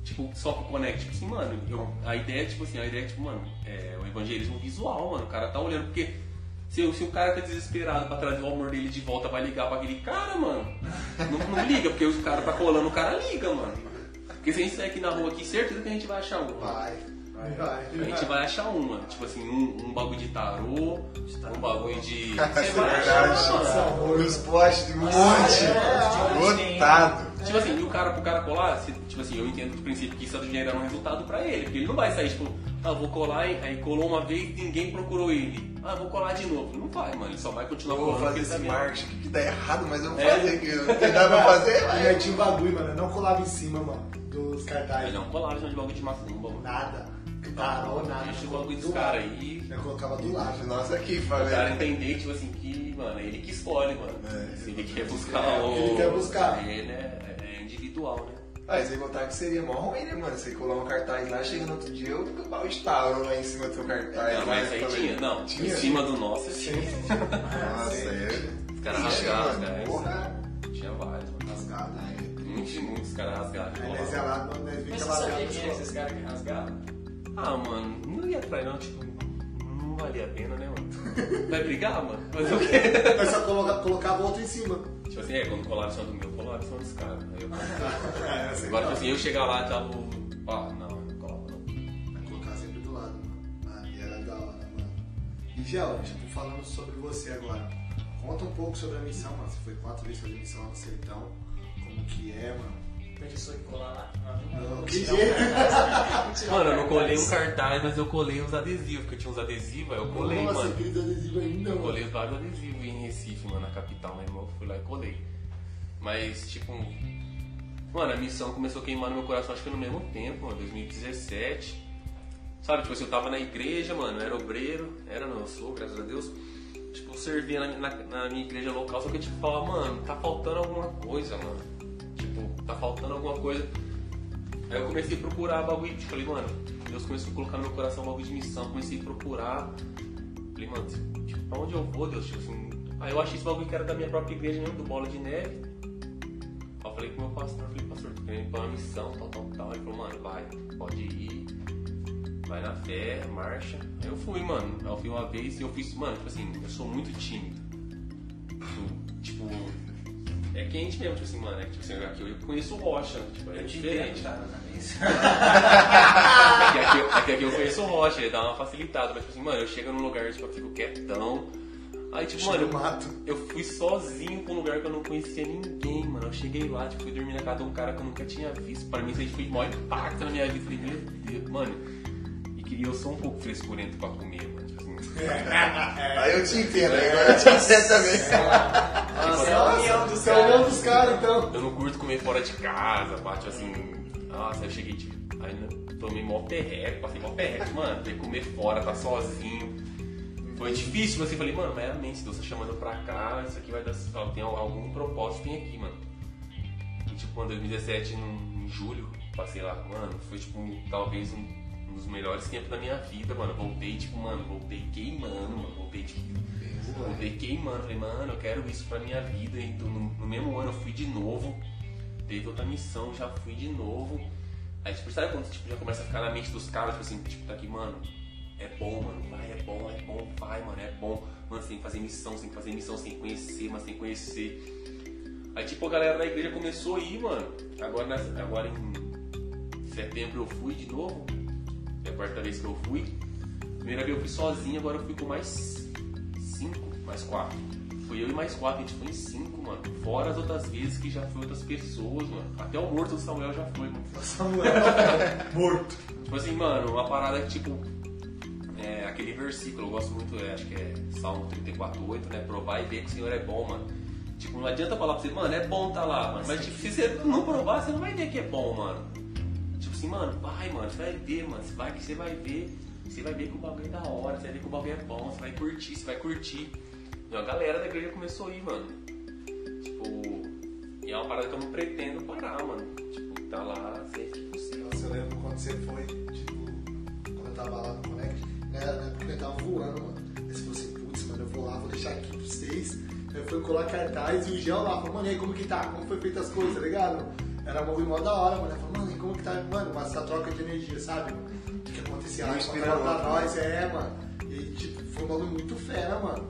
tipo, só pro Connect. Tipo assim, mano, eu- a ideia, tipo assim, a ideia é, tipo, mano, é o evangelismo visual, mano. O cara tá olhando, porque se, se o cara tá desesperado pra trazer o amor dele de volta, vai ligar pra aquele cara, mano. Não, não liga, porque os caras tá colando, o cara liga, mano. Porque se a gente sair aqui na rua aqui, certeza que a gente vai achar um. Vai, vai. A gente vai achar um, mano. Tipo assim, um, um bagulho de tarô, um bagulho de. Você É vai achar, mano. verdade. Nos postes, um monte. é, Lotado. Tipo assim, e o cara pro cara colar, tipo assim, eu entendo do princípio que isso gera um resultado pra ele. Porque ele não vai sair, tipo, ah, vou colar, e- aí colou uma vez e ninguém procurou ele. Ah, vou colar de novo. Não vai, mano. Ele só vai continuar Eu vou colando fazer porque ele esse tá marketing que dá errado, mas eu vou É. fazer aqui. Não tem nada pra fazer, E aí tinha um bagulho, mano. Eu não colava em cima, mano, dos cartazes. não colaram de bagulho de macumba, mano. Nada. Tarô, nada. Deixa o bagulho Do dos lado. caras aí. Eu colocava do lado. Nossa, aqui, O cara falei. entender, tipo assim, que, mano, é ele que escolhe, mano. É. Se ele quer buscar É, o. ele quer buscar. Ele é, é individual, né? Ah, sem contar que seria mó ruim, né, mano? Você colar um cartaz lá, chega no outro dia, eu o estalo lá em cima do seu cartaz. Não, mas aí Falei, tinha, não. Tinha? Em cima do nosso Sim. tinha. Nossa, é. Os caras rasgaram, cara. porra. Tinha vários, mano. Rasgado. Muitos, muitos caras rasgaram. Aí nós ia lá, nós vimos Mas que você ela sabia quem é esses caras que rasgaram? Ah, mano, não ia atrás não, tipo, não valia a pena, né, mano? Vai brigar, mano? Fazer o quê? Nós só coloca- colocava outro em cima. Tipo assim, é, quando colaram em cima do meu, colaram em cima dos caras. Aí eu É, assim, Agora, tipo assim, eu chegar lá e tava. Ah, não, não colava não. Vai colocar sempre do lado, mano. Aí era da hora, mano. E Gel, tipo, falando sobre você agora. Conta um pouco sobre a missão, mano. Você foi quatro vezes fazer missão lá no Sertão. Como que é, mano? Pensou em colar lá? Não, que jeito. Mano, eu não colei um cartaz. mas eu colei os adesivos, porque eu tinha uns adesivos, aí eu colei, Nossa, mano. aqueles adesivos ainda, Eu colei vários adesivos em Recife, mano, na capital, né, irmão? Eu fui lá e colei. Mas, tipo. Mano, a missão começou a queimar no meu coração, acho que no mesmo tempo, mano, 2017. Sabe, tipo assim, eu tava na igreja, mano, eu era obreiro, era não, eu sou, graças a Deus. Tipo, eu servia na, na- na minha igreja local, só que eu tipo falava, mano, tá faltando alguma coisa, mano. Tipo, tá faltando alguma coisa. Aí eu comecei a procurar bagulho, tipo, falei, mano, Deus começou a colocar no meu coração bagulho de missão, comecei a procurar. Falei, mano, tipo, pra onde eu vou, Deus? Tipo assim. Aí eu achei esse bagulho que era da minha própria igreja mesmo, do Bola de Neve. Aí eu falei com o meu pastor, falei, pastor, tô querendo ir pra uma missão, tal, tal, tal. Ele falou, mano, vai, pode ir, vai na fé, marcha. Aí eu fui, mano. Aí eu fui uma vez e eu fiz, mano, tipo assim, eu sou muito tímido. Eu, Tipo, é quente mesmo, tipo assim, mano, é que tipo assim, aqui eu conheço o Rocha, tipo, é Eu te diferente. mesa. É que aqui, é que aqui eu conheço o Rocha, ele dá uma facilitada, mas tipo assim, mano, eu chego num lugar, tipo, eu fico quietão. Aí, tipo, Chega mano, no mato. eu fui sozinho pra um lugar que eu não conhecia ninguém, mano. Eu cheguei lá, tipo, fui dormir na casa de um cara que eu nunca tinha visto. Pra mim, isso aí foi o maior impacto na minha vida. Falei, meu Deus, mano. E que eu sou um pouco frescurento pra comer, mano. Assim, Aí eu te entendo, agora eu te entendo também. Você é o união dos caras. união dos caras, então. eu não curto comer fora de casa, tipo assim. Nossa, eu cheguei, tipo, aí tomei mó perreco, passei mó perreco, mano. Veio comer fora, tá sozinho. Foi difícil, mas eu falei, mano, mas realmente, se Deus tá chamando pra cá, isso aqui vai dar. Tem algum propósito, tem aqui, mano. E tipo, quando 2017, num- em julho, passei lá, mano, foi tipo, um- talvez um dos melhores tempos da minha vida, mano. Voltei, tipo, mano, voltei queimando, mano. Voltei, tipo, voltei queimando. Falei, mano, eu quero isso pra minha vida. Então, no, no mesmo ano eu fui de novo. Teve outra missão, já fui de novo. Aí, tipo, sabe quando tipo, já começa a ficar na mente dos caras, tipo assim, tipo, tá aqui, mano, é bom, mano, vai, é bom, é bom, vai, mano, é bom. Mano, você tem que fazer missão, você tem que fazer missão, você tem que conhecer, mas tem que conhecer. Aí, tipo, a galera da igreja começou a ir, mano. Agora, agora em setembro eu fui de novo. É a quarta vez que eu fui. Primeira vez eu fui sozinho, agora eu fui com mais cinco, mais quatro. Fui eu e mais quatro, a gente foi em cinco, mano. Fora as outras vezes que já foi outras pessoas, mano. Até o morto do Samuel já foi, mano. Samuel morto. Tipo assim, mano, uma parada que, tipo, é, aquele versículo, eu gosto muito, é, acho que é Salmo 34,8, né? Provar e ver que o Senhor é bom, mano. Tipo, não adianta falar pra você, mano, é bom tá lá, mano. Mas, tipo, se você não provar, você não vai ver que é bom, mano. Tipo assim, mano, vai, mano, você vai ver, mano. Vai que você vai ver. Você vai ver que o bagulho é da hora, você vai ver que o bagulho é bom, você vai curtir, você vai curtir. E a galera da igreja começou a ir, mano. Tipo, e é uma parada que eu não pretendo parar, mano. Tipo, tá lá sempre possível. Nossa, eu lembro quando você foi, tipo, quando eu tava lá no Connect, né, na época eu tava voando, mano. Aí você falou assim, putz, mano, eu vou lá, vou deixar aqui pra vocês. Aí foi colar cartaz e o Gel lá falou, mano, e aí como que tá? Como foi feita as coisas, tá ligado? Era um movimento da hora, mano. Ele falou, mano, e como que tá? Mano, mas essa troca de energia, sabe? O que, que acontecia lá? Pra né? nós, é, mano. E, tipo, foi um bagulho muito fera, mano.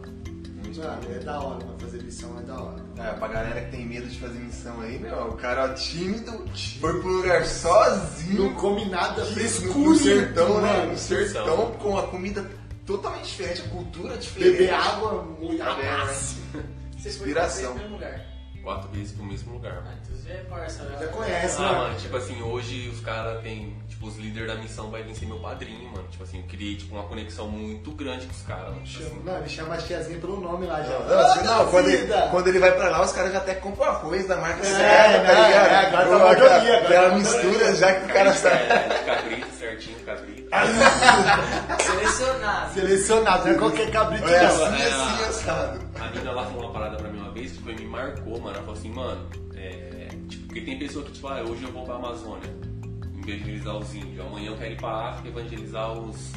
Muito Mano, é da hora, mano. Fazer missão é da hora. É, pra galera que tem medo de fazer missão aí, meu, o cara ó, tímido, foi pro lugar sozinho. Não come nada, no, frescura. no sertão, né? mano. No sertão, com a comida totalmente diferente, a cultura diferente. Beber água, muito Tá vendo, né? Inspiração. Quatro vezes pro mesmo lugar, Ah, mano. então você é parça, né? Já conhece, Ah, mano. mano, tipo assim, hoje os caras têm. Tipo, os líderes da missão vai vir ser meu padrinho, mano. Tipo assim, eu criei tipo, uma conexão muito grande com os caras, mano. Tipo Chama, assim, não, ele chama a tiazinha pelo nome lá já. Não, assim, não, Ah, quando, ele, quando ele vai pra lá, os caras já até compram arroz da marca É, certa, tá é, ligado? é, agora tá maioria, agora Aquela tá mistura já que o cara sabe. é, cabrito, certinho, cabrito. Selecionado. Selecionado, não é qualquer cabrito É assim, É, assim, a- assado. A mina lá falou uma parada pra mim uma vez que foi, me marcou, mano. Ela falou assim, mano, é. Tipo, porque tem pessoa que, tipo, ah, hoje eu vou pra Amazônia evangelizar os índios. Amanhã eu quero ir pra África evangelizar os,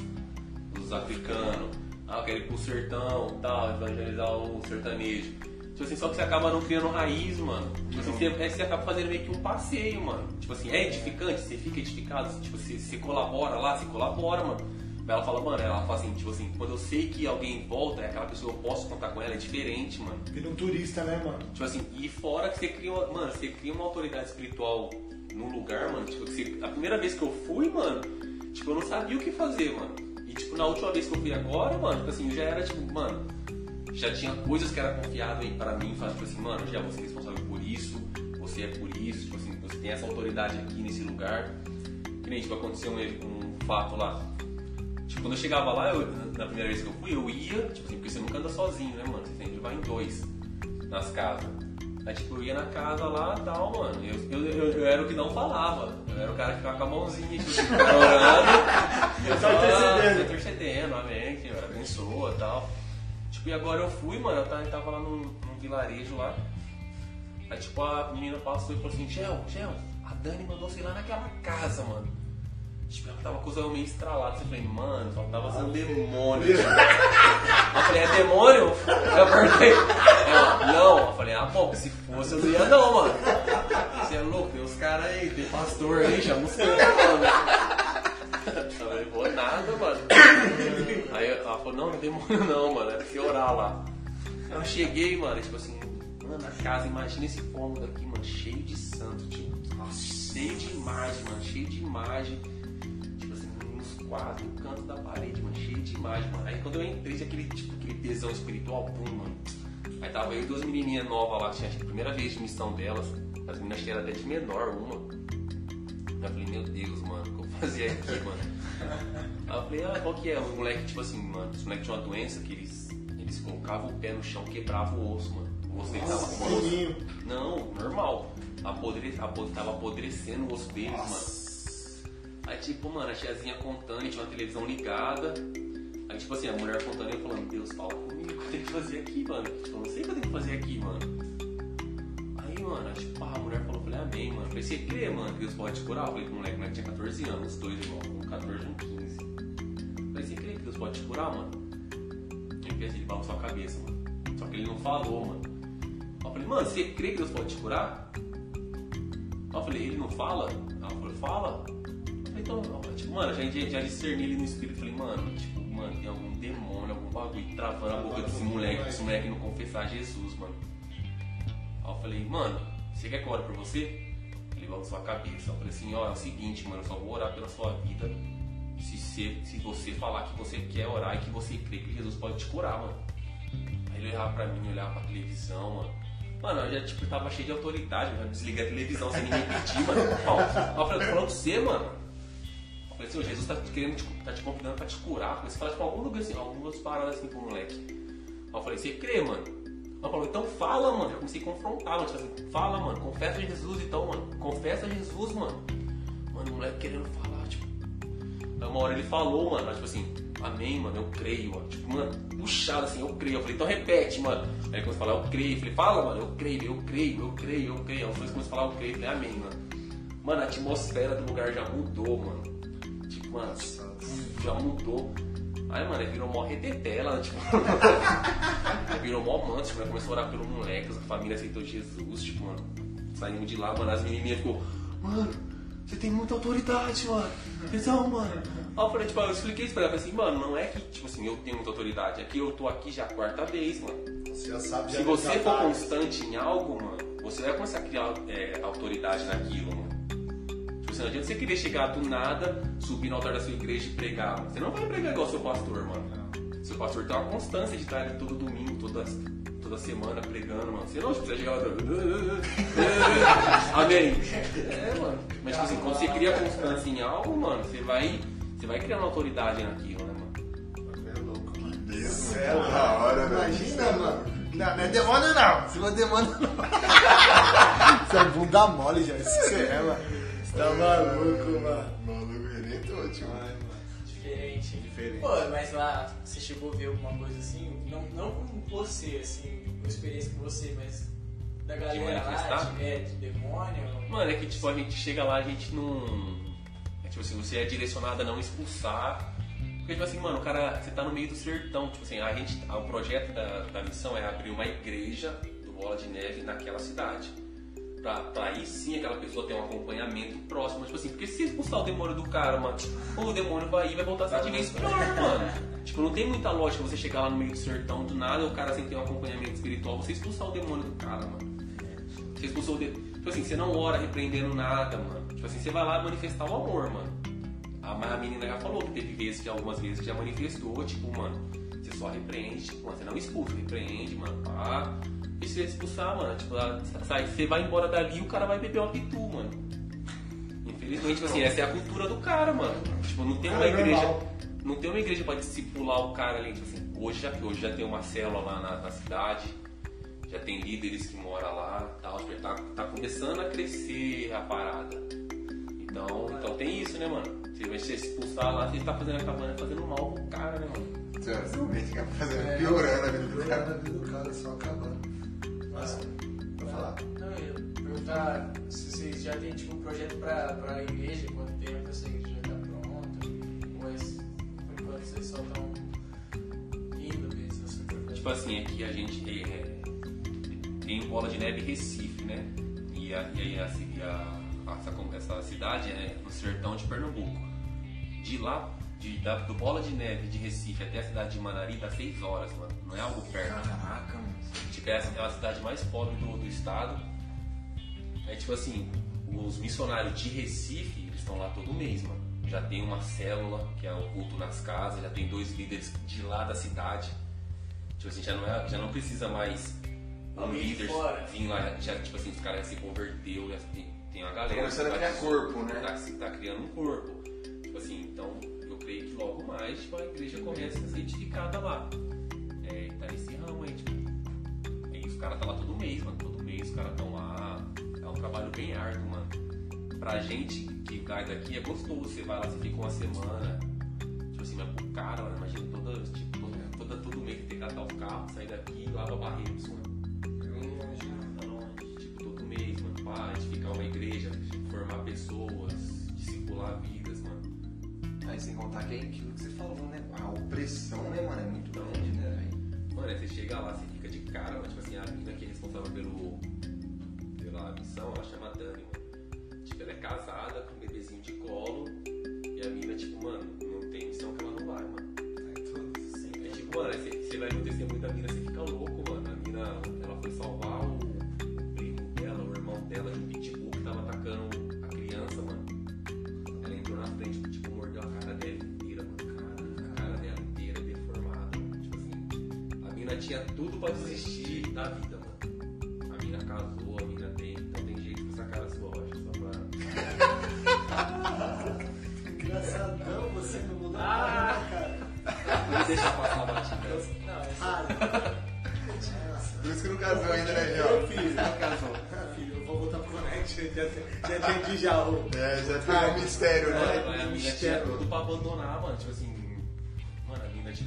os africanos. Ah, eu quero ir pro sertão tal, evangelizar o sertanejo. Tipo assim, só que você acaba não criando raiz, mano. Tipo assim, você, é, você acaba fazendo meio que um passeio, mano. Tipo assim, é edificante, você fica edificado, tipo, você, você colabora lá, você colabora, mano. Mas ela fala, mano, ela fala assim, tipo assim, quando eu sei que alguém volta, é aquela pessoa, eu posso contar com ela, é diferente, mano. Vira um turista, né, mano? Tipo assim, e fora que você cria uma, mano, você cria uma autoridade espiritual no lugar, mano. Tipo, que você- a primeira vez que eu fui, mano, tipo, eu não sabia o que fazer, mano. E tipo, na última vez que eu fui agora, mano, tipo assim, eu já era tipo, mano, já tinha coisas que era confiado aí pra mim, falar, tipo assim, mano, já você é responsável por isso, você é por isso, tipo assim, você tem essa autoridade aqui nesse lugar. Que nem, tipo, aconteceu um, um fato lá. Tipo, quando eu chegava lá, eu, na primeira vez que eu fui, eu ia, tipo assim, porque você nunca anda sozinho, né, mano? Você sempre vai em dois nas casas. Aí, tipo, eu ia na casa lá e tal, mano. Eu, eu, eu, eu era o que não falava. Eu era o cara que ficava com a mãozinha, tipo, assim, orando. Eu Só intercedendo. intercedendo, amém, que abençoa e tal. Tipo, e agora eu fui, mano, eu tava, eu tava lá num, num vilarejo lá. Aí, tipo, a menina passou e falou assim: Gel, Gel, a Dani mandou você ir lá naquela casa, mano. Tipo, ela tava com os olhos meio estralados. Eu falei, mano, só tava sendo demônio. tipo. Eu falei, é demônio? Eu perguntei. Ela, não. Eu falei, ah, bom, se fosse eu não ia não, mano. Você é louco, tem os caras aí, tem pastor aí, chama os caras, mano. Eu falei, vou nada, mano. Aí ela falou, não, não é demônio não, mano, era que orar lá. Eu cheguei, mano, e, tipo assim, mano, a casa, imagina esse cômodo aqui, mano, cheio de santo, tipo, cheio de imagem, mano, cheio de imagem. Nos quatro cantos da parede, mano, cheio de imagem, mano. Aí quando eu entrei, tinha aquele, tipo, aquele tesão espiritual, pum, mano. Aí tava eu e duas menininhas novas lá, que tinha acho que a primeira vez de missão delas. As meninas era até de menor, uma. Aí eu falei, meu Deus, mano, o que eu fazia aqui, mano? Aí eu falei, ah, qual que é? Os moleques, tipo assim, mano, os moleques tinham uma doença que eles, eles colocavam o pé no chão, quebravam o osso, mano. O osso deles tava Nossa. Não, normal. Apodre... apod- Tava apodrecendo o osso deles, mano. Aí, tipo, mano, a tiazinha contando, tinha uma televisão ligada. Aí, tipo assim, a mulher contando e eu falando, Deus, fala comigo, o que eu tenho que fazer aqui, mano? Tipo, eu não sei o que eu tenho que fazer aqui, mano. Aí, mano, tipo, a mulher falou, falei, amém, mano. Eu falei, você crê, mano, que Deus pode te curar? Eu falei, moleque, moleque tinha 14 anos, dois irmãos, um 14 e um 15. Eu falei, você crê que Deus pode te curar, mano? Ele fez, ele balançou a cabeça, mano. Só que ele não falou, mano. Eu falei, mano, você crê que Deus pode te curar? Eu falei, ele não fala? Ela falou, fala. Falei, então, eu, tipo, mano, já, já, já discerni ele no espírito. Falei, mano, tipo, mano, tem algum demônio, algum bagulho travando a boca desse moleque, esse moleque não confessar Jesus, mano. Aí eu falei, mano, você quer que eu ore por você? Ele balançou a cabeça. Eu falei assim, ó, é o seguinte, mano, eu só vou orar pela sua vida se você, se você falar que você quer orar e que você crê que Jesus pode te curar, mano. Aí ele olhava pra mim, olhava pra televisão, mano. Mano, eu já tipo, tava cheio de autoridade, eu já desliguei a televisão sem ninguém pedir, mano. Ó, Aí eu falei, eu tô falando pra você, mano. Falei assim, "Ô, Jesus tá querendo, te, tá te convidando pra te curar. Eu falei, você fala tipo algum lugar assim, algumas paradas assim pro moleque. Aí eu falei, você crê, mano? Ela falou, então fala, mano. Eu comecei a confrontar, mano. Tipo assim, fala, mano. Confessa Jesus então, mano. Confessa Jesus, mano. Mano, o moleque querendo falar, tipo. Aí uma hora ele falou, mano, tipo assim, amém, mano, eu creio, mano. Tipo, mano, puxado assim, eu creio. Eu falei, então repete, mano. Aí ele começou a falar, eu creio. Eu falei, fala, mano, eu creio, eu creio, eu creio, eu creio. Aí o começou a falar, eu creio. Eu falei, amém, mano. Mano, a atmosfera do lugar já mudou, mano. Mano, já mudou. Aí, mano, ele virou mó retetela, né? Tipo. Virou mó manto, tipo, né? começou a orar pelo moleque, a família aceitou Jesus, tipo, mano. Saímos de lá, mano, as menininhas ficou, mano, você tem muita autoridade, mano. Então, mano. Aí eu falei, tipo, eu expliquei isso pra ela, falei assim, mano, não é que, tipo assim, eu tenho muita autoridade, é que eu tô aqui já a quarta vez, mano. Você já sabe, já Se você for constante em algo, mano, você vai começar a criar é, autoridade naquilo, mano. Tipo, assim, não adianta você querer chegar do nada, subir no altar da sua igreja e pregar. Você não vai pregar igual seu pastor, mano. Seu pastor tem uma constância de estar ali todo domingo, toda, toda semana pregando, mano. Você não tipo, você chegar lá. Amém. É, mano. Mas tipo assim, quando você cria constância em algo, mano, você vai. Você vai criando autoridade naquilo, né, mano? É louco, mano. Deus, É, da hora, velho. Imagina, mano. Não, não é demônio não. Se for demônio não. Você é bunda mole já. Isso que é, mano. Você tá maluco, mano. Maluco, tio. Ai, mano. Diferente. Diferente. Pô, mas lá você chegou a ver alguma coisa assim? Não, não com você, assim, com experiência com você, mas da galera lá, manifestar? de, é, de demônio. Mano, é que tipo, a gente chega lá, a gente não. É tipo assim, você é direcionado a não expulsar. Porque, tipo assim, mano, o cara, você tá no meio do sertão. Tipo assim, a gente. O projeto da, da missão é abrir uma igreja do Bola de Neve naquela cidade. Pra, pra aí sim aquela pessoa ter um acompanhamento próximo. Tipo assim, porque se expulsar o demônio do cara, mano, o demônio vai ir vai voltar a ser de vez pior, mano. Tipo, não tem muita lógica você chegar lá no meio do sertão do nada, o cara sem ter um acompanhamento espiritual, você expulsar o demônio do cara, mano. Você expulsou o dedo. Tipo assim, você não ora repreendendo nada, mano. Tipo assim, você vai lá manifestar o amor, mano. A, mas a menina já falou que teve vezes, que algumas vezes já manifestou, tipo, mano, você só repreende, tipo, mano, você não expulsa, repreende, mano, pá. E se você expulsar, mano, tipo, sai, você vai embora dali e o cara vai beber uma pitu, mano. Infelizmente, tipo assim, essa é a cultura do cara, mano. Tipo, não tem uma é igreja. normal. Não tem uma igreja pra discipular o cara ali, tipo assim, hoje já, hoje já tem uma célula lá na, na cidade, já tem líderes que moram lá tal, já tá, tá começando a crescer a parada. Então, então tem isso, né, mano? Você vai se expulsar lá, você tá fazendo acabando fazendo mal pro cara, né, mano? Você vai ficar fazendo, É, piorando a vida do Piorando cara. a vida do cara, só acabando. Mas, pra falar. Não, eu ia perguntar se vocês já têm tipo um projeto pra, pra igreja, quanto tempo essa igreja já tá pronta, mas por enquanto vocês só estão indo mesmo assim. Tipo assim, aqui a gente é, tem Bola de Neve Recife, né? E, a, e aí a, a- essa, com- essa cidade é no sertão de Pernambuco. De lá, de, da- do Bola de Neve de Recife até a cidade de Manari dá 6 horas, mano. Não é algo perto. Tipo, é a- é a cidade mais pobre do, do estado. É tipo assim, os missionários de Recife, eles estão lá todo mês, mano. Já tem uma célula, que é o culto nas casas, já tem dois líderes de lá da cidade. Tipo assim, já não, é, já não precisa mais um Alguém líder vir lá, já, tipo assim, os caras já se converteu, já tem, tem uma Tá galera. começando a que criar tá- corpo, né? Tá, tá criando um corpo. Tipo assim, então eu creio que logo mais tipo, a igreja começa a ser edificada lá. Os caras tá lá todo mês, mano. Todo mês os caras tão lá. É um trabalho bem árduo, mano. Pra gente que cai daqui é gostoso. Você vai lá, você fica uma semana. Tipo assim, mas pro cara, mano, imagina toda, tipo, toda, toda, todo mês ter que catar o carro, sair daqui e lava barreiros, mano. Tipo, todo mês, mano, pá, edificar uma igreja, formar pessoas, discipular vidas, mano. Aí sem contar que é aquilo que você falou, né? A opressão, né, mano? É muito grande, né, velho? Mano, aí você chega lá, você de cara, mas tipo assim, a mina que é responsável pelo, pela missão, ela chama Dani, mano. Tipo, ela é casada com um bebezinho de colo e a mina, tipo, mano, não tem missão que ela não vai, mano. É tipo, mano, você, vai no testemunho da mina, você fica louco, mano. A mina, ela foi salvar o, o primo dela, o irmão dela de um pitbull tinha pra desistir da vida, mano. A mina casou, a mina tem. Então tem jeito com essa cara sua, eu acho, só pra. Engraçadão, você não mudou Ah. nada, cara. Vou deixar passar a batida. Não, Ah, Por isso que não casou ainda, né, Meu João? filho, Não casou. ah, filho, eu vou voltar pro Connect. já, já entendi já o. É, já foi um mistério, Mano, né? a mina tinha mistério. tudo pra abandonar, mano. Tipo assim, mano, a mina de,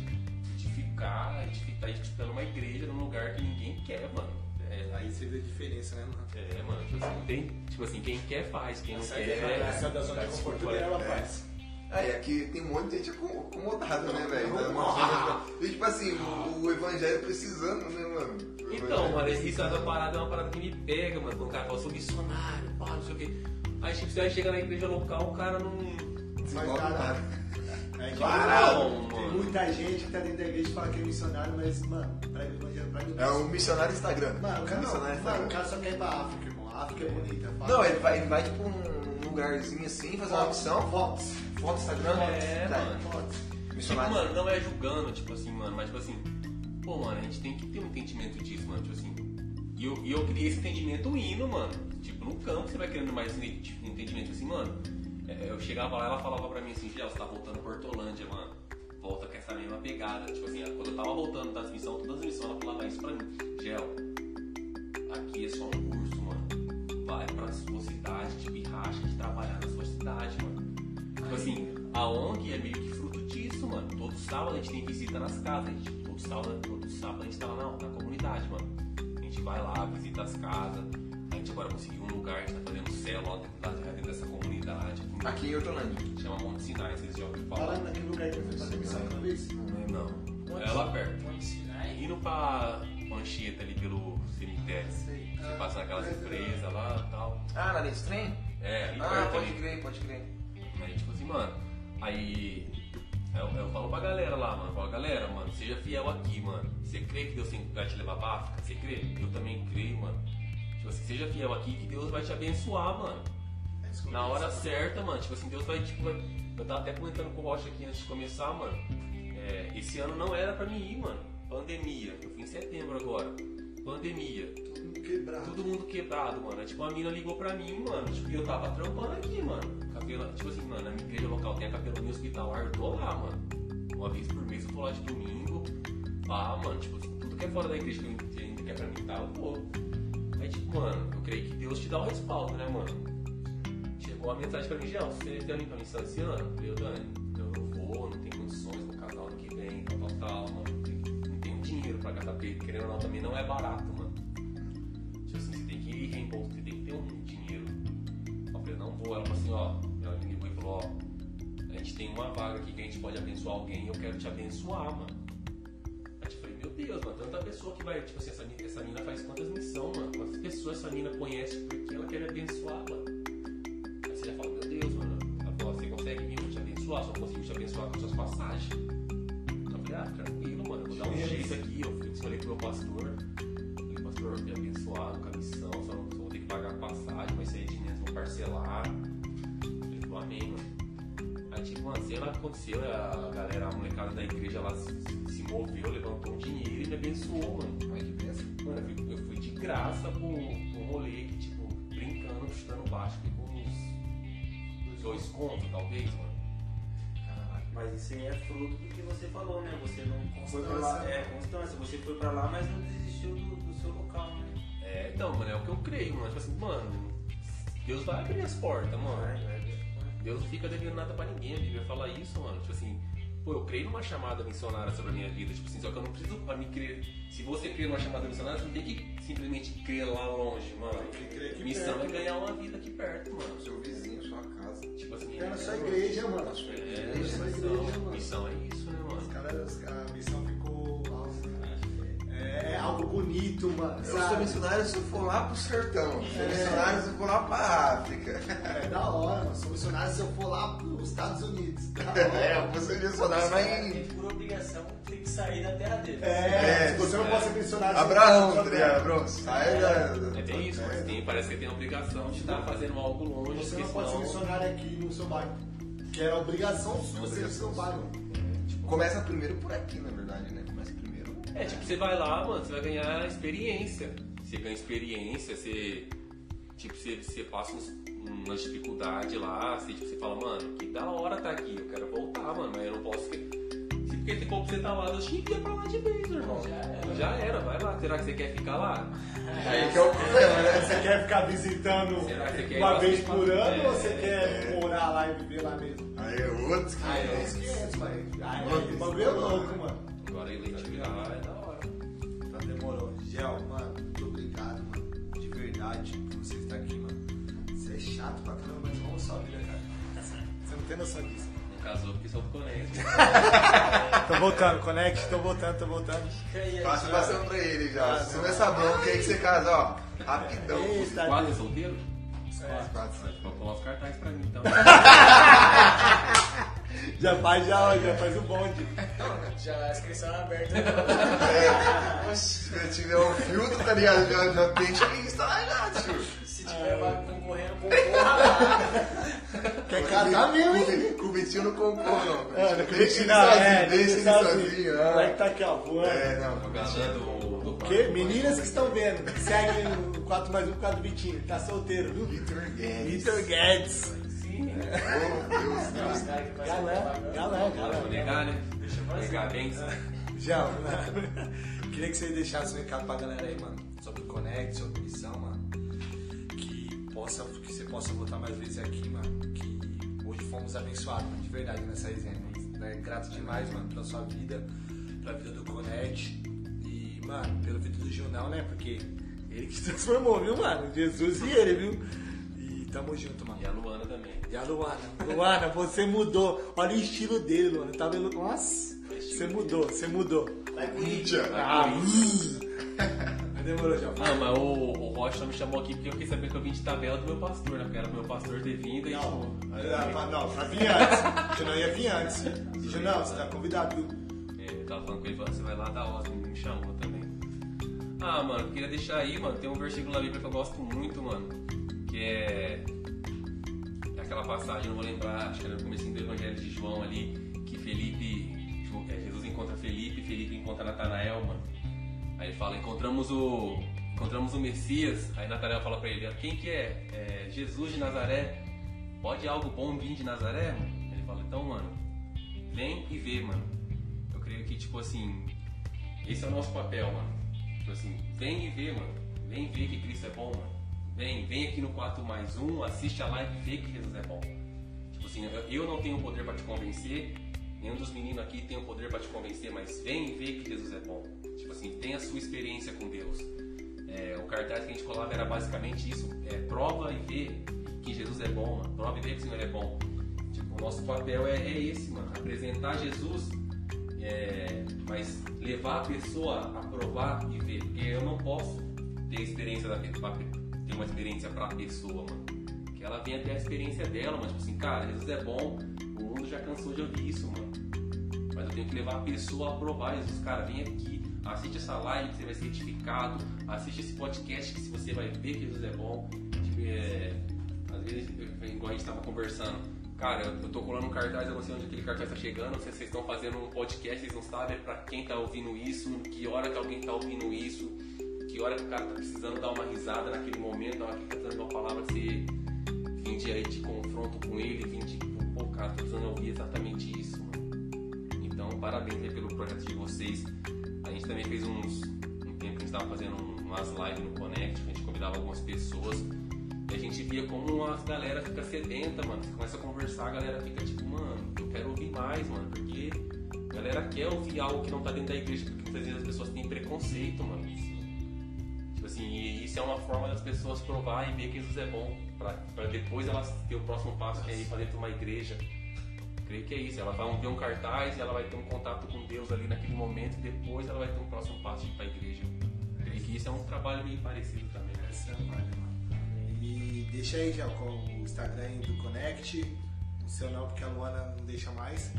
de ficar, de ficar tipo, numa igreja, num lugar que ninguém quer, mano. É, Aí você vê a diferença, né, mano? é, mano, tipo assim, tem, tipo assim, quem quer faz, quem não quer. da- sai da zona de conforto dela, é. rapaz. Aí aqui tem um monte de gente acom- acomodada, né, velho? Da E tipo assim, o, o evangelho precisando, né, mano? O Então, mano, isso precisando. essa parada é uma parada que me pega, mano. Quando o cara fala, sou missionário, pá, não sei o quê. Aí tipo, você vai chegar na igreja local, o cara não. Mas nada. É que Claro, tem muita gente que tá dentro da igreja e fala que é missionário, mas, mano, o evangelho pra mim. É um missionário Instagram. Mano, o cara, não, missionário mano, o cara só quer ir pra África, irmão. A África é bonita. fala. Não, ele vai, ele vai tipo num lugarzinho assim, fazer uma missão, Fotos. foto Instagram, É, tá, mano. Fotos. Tipo, missionário. mano, não é julgando, tipo assim, mano, mas tipo assim, pô, mano, a gente tem que ter um entendimento disso, mano, tipo assim. E eu, e eu criei esse entendimento indo, mano. Tipo, no campo você vai querendo mais esse tipo, entendimento assim, mano. É, eu chegava lá ela falava pra mim assim, Gel, você tá voltando pra Hortolândia, mano. Volta com essa mesma pegada. Tipo assim, quando eu tava voltando das missões, todas as missões, ela falava isso pra mim. Gel, aqui é só um curso, mano. Vai pra sua cidade, tipo, e racha de trabalhar na sua cidade, mano. Tipo assim, a ONG é meio que fruto disso, mano. Todo sábado a gente tem visita nas casas. Gente, todo, sábado, todo sábado a gente tá lá na, na comunidade, mano. A gente vai lá, visita as casas. A gente agora conseguiu um lugar, a gente tá fazendo célula da- dentro dessa comunidade. Aqui em Hortolândia. Chama Monte Sinai, vocês já ouviram Fala falar? naquele lugar que eu fui fazer missão aquela vez. Não. Não, é lá perto. Monte Sinai? Indo pra Mancheta ali pelo cemitério. Você passa naquelas empresas lá e tal. Ah, na linha de trem? É, ali Ah, perto pode ali. crer, pode crer. Aí, tipo assim, mano, aí eu, eu falo pra galera lá, mano, eu falo, galera, mano, seja fiel aqui, mano. Você crê que Deus tem- vai te levar pra África? Você crê? Eu também creio, mano. Tipo assim, seja fiel aqui que Deus vai te abençoar, mano. É Na hora certa, mano, tipo assim, Deus vai, tipo, vai... Eu tava até comentando com o Rocha aqui antes de começar, mano. É, esse ano não era pra mim ir, mano. Pandemia. Eu fui em setembro agora. Pandemia. Todo mundo quebrado. Todo mundo quebrado, mano. Aí, Tipo, a mina ligou pra mim, mano. Tipo, eu tava trampando aqui, mano. Capela... Tipo assim, mano, na minha igreja local tem a capelania hospitalar, eu tô lá, mano. Uma vez por mês eu tô lá de domingo. Lá, mano, tipo, assim, tudo que é fora da igreja que eu que é pra mim tá, eu vou. Aí, tipo, mano, eu creio que Deus te dá o respaldo, né, mano? Chegou uma mensagem pra mim, Gel, você esse ano? Eu falei, "Ô, Dani, eu não vou, não tenho condições no casal ano que vem, tal, tal, tal, mano. Não tenho- dinheiro pra gastar, porque querendo ou não, também não é barato, mano. Tipo assim, você tem que reembolsar, você tem que ter um dinheiro. Eu falei, não vou. Ela falou assim, ó, ela me ligou e falou, ó, a gente tem uma vaga aqui que a gente pode abençoar alguém eu quero te abençoar, mano. Deus, mano, tanta pessoa que vai, tipo assim, essa, essa mina faz quantas missões, mano? Quantas pessoas essa mina conhece porque ela quer abençoar, mano? Aí você já fala, meu Deus, mano. Ela falou, você consegue vir, te abençoar, só consigo te abençoar com suas passagens. Eu falei, ah, tranquilo, mano, eu vou dar um jeito aqui. Eu falei pro meu pastor, falei, pastor, me abençoar com a missão, só não vou ter que pagar a passagem, mas isso aí de dentro vou parcelar. Lá que aconteceu, a galera, a molecada da igreja, ela se, se moveu, levantou dinheiro e me abençoou, mano. Olha que benção. Mano, eu fui, eu fui de graça pro, pro rolê que, tipo, brincando, chutando baixo, que com uns dois contos, talvez, mano. Caralho. Mas isso aí é fruto do que você falou, né? Você não foi pra lá. Constância. É, constância. Você foi pra lá, mas não desistiu do, do seu local, né? É, então, mano, é o que eu creio, mano. Tipo assim, mano, Deus vai abrir as portas, mano. Vai, vai. Deus não fica devendo nada pra ninguém, a Bíblia fala isso, mano. Tipo assim, pô, eu creio numa chamada missionária sobre a minha vida, tipo assim, só que eu não preciso pra me crer. Se você crê numa chamada missionária, você não tem que simplesmente crer lá longe, mano. Tem que crer aqui Missão perto. é ganhar uma vida aqui perto, mano. Seu vizinho, sua casa. Tipo assim, É na sua igreja, mano. É, É missão, igreja, mano. missão é isso, né, Os mano? caras, a missão bonito, mano. Eu sou sabe? missionário se eu for lá pro sertão. Sou É. missionário se eu for lá pra África. É da hora, mano. Sou missionário se eu for lá pros Estados Unidos. Da hora. É, eu vou ser missionário, mas Tem por obrigação tem que sair da terra dele. É, É, se você não é. pode ser missionário... Abraão, você. Abraão, sai da. É bem isso, mas tem, parece que tem a obrigação de estar fazendo algo longe, Você não pode ser missionário aqui no seu bairro. Que é obrigação sua ser no seu bairro. Começa primeiro por aqui, na verdade, né? É, tipo, você vai lá, mano, você vai ganhar experiência. Você ganha experiência, você. Tipo, você, você passa uns, umas dificuldades lá, você, tipo, você fala, mano, que da hora tá aqui, eu quero voltar, mano, mas eu não posso. Se porque se for pra você tá lá, eu tinha que ir pra lá de vez, irmão. Já era. Já era, vai lá. Será que você quer ficar lá? Aí que é o problema, né? Você quer ficar visitando Será que você quer ir uma vez por ano É. ou você quer morar lá e viver lá mesmo? Aí é outros que. Ah, é uns 500, pai. Ah, é, bagulho é louco, mano. Agora ele vai te lá, é da hora. Tá demorou. Gel, mano, muito obrigado, mano. De verdade, por você estar aqui, mano. Você é chato pra caramba, mas vamos sua vida, cara. Você não tem noção disso. Não casou porque só do conecta. Tô voltando, Connect, tô voltando, tô voltando. Passa passando pra ele já. Assume essa bronca aí que você casa, ó. Rapidão. Eita, Quatro Deus. solteiro? Quatro. Vou colar os cartazes pra mim então. Já faz, já, já faz o bonde. Já a inscrição é aberta. Se tiver um filtro, tá ligado? Já, já deixa aí instalar já, tio. Se tiver uma concorrendo, concorra lá. Quer casar mesmo, hein? Com o Vitinho não concorre, não. É, não deixa ele sozinho, é, deixa ele sozinho. Moleque ah. tá aqui, ó, voando. É, não. Do Que? Meninas que estão vendo, seguem o 4 mais 1 por causa do Vitinho. Tá solteiro, viu? Vitor Guedes. Vitor Guedes. Propaganda. galã, Vou negar, né? Deixa eu bem. Já, queria que você deixasse um recado pra galera aí, mano, sobre o Connect, sobre missão, mano. Que, possa, que você possa voltar mais vezes aqui, mano. Que hoje fomos abençoados, mano, de verdade, nessa resenha. Né? Grato demais, mano, pela sua vida, pela vida do Connect. E, mano, pela vida do Junão, né? Porque ele que se transformou, viu, mano? Jesus e ele, viu? Tamo junto, mano. E a Luana também. E a Luana. Luana, você mudou. Olha o estilo dele, Luana. Tá vendo? Nossa, você mudou, você mudou. Vai, Corinthians. Ah, Demorou já. Ah, mas o, o Rocha me chamou aqui porque eu quis saber que eu vim de tabela do meu pastor, né? Porque era pro meu pastor ter vindo e Não, tipo, ah, não, pra vir antes. Junão ia vir antes. Junão, você tá convidado, viu? É, eu tava falando com ele, você vai lá da Osmo, me chamou também. Ah, mano, queria deixar aí, mano, tem um versículo na Bíblia que eu gosto muito, mano, que é, é aquela passagem, não vou lembrar, acho que era no começo do Evangelho de João ali, que Felipe, é, Jesus encontra Felipe, Felipe encontra Natanael, mano. Aí ele fala, encontramos o, encontramos o Messias, aí Natanael fala pra ele, quem que é? É Jesus de Nazaré. Pode algo bom vir de Nazaré, mano? Ele fala, então, mano, vem e vê, mano. Eu creio que, tipo assim, esse é o nosso papel, mano. Tipo assim, vem e vê, mano. Vem ver que Cristo é bom, mano. Vem, vem aqui no 4 mais 1, assiste a live e vê que Jesus é bom. Tipo assim, eu- não tenho poder pra te convencer, nenhum dos meninos aqui tem o poder pra te convencer, mas vem e vê que Jesus é bom. Tipo assim, tem a sua experiência com Deus. É, o cartaz que a gente colava era basicamente isso: é, prova e vê que Jesus é bom, mano. Prova e vê que o Senhor é bom. Tipo, o nosso papel é, é esse, mano. Apresentar Jesus, é, mas levar a pessoa a provar e ver. Porque eu não posso ter experiência da ter uma experiência pra pessoa, mano. Que ela venha ter a experiência dela, mano. Tipo assim, cara, Jesus é bom, o mundo já cansou de ouvir isso, mano. Mas eu tenho que levar a pessoa a provar Jesus. Cara, vem aqui, assiste essa live que você vai ser edificado, assiste esse podcast que você vai ver que Jesus é bom. Tipo, é, às vezes, igual a gente tava conversando, cara, eu tô colando um cartaz, eu não sei onde aquele cartaz tá chegando, se vocês estão fazendo um podcast, vocês não sabem pra quem tá ouvindo isso, que hora que alguém tá ouvindo isso, que hora que o cara tá precisando dar uma risada naquele momento, na hora que ele tá dando uma palavra, você vim de, aí de confronto com ele, vim de, pô, cara, tô precisando ouvir exatamente isso, mano. Então, parabéns aí pelo projeto de vocês. A gente também fez uns. Um tempo que a gente estava fazendo um- umas lives no Connect, a gente convidava algumas pessoas. E a gente via como a galera fica sedenta, mano. Você começa a conversar, a galera fica tipo, mano, eu quero ouvir mais, mano. Porque a galera quer ouvir algo que não tá dentro da igreja, porque muitas vezes as pessoas têm preconceito, mano. Isso é uma forma das pessoas provar e ver que Jesus é bom. Pra depois elas ter o próximo passo, que é ir pra dentro de uma igreja. Creio que é isso. Ela vai ver um cartaz e ela vai ter um contato com Deus ali naquele momento e depois ela vai ter um próximo passo de ir pra igreja. Creio que isso é um trabalho meio parecido também, né? Essa é a vibe, mano. E deixa aí já com o Instagram do Connect. O seu não, porque a Luana não deixa mais.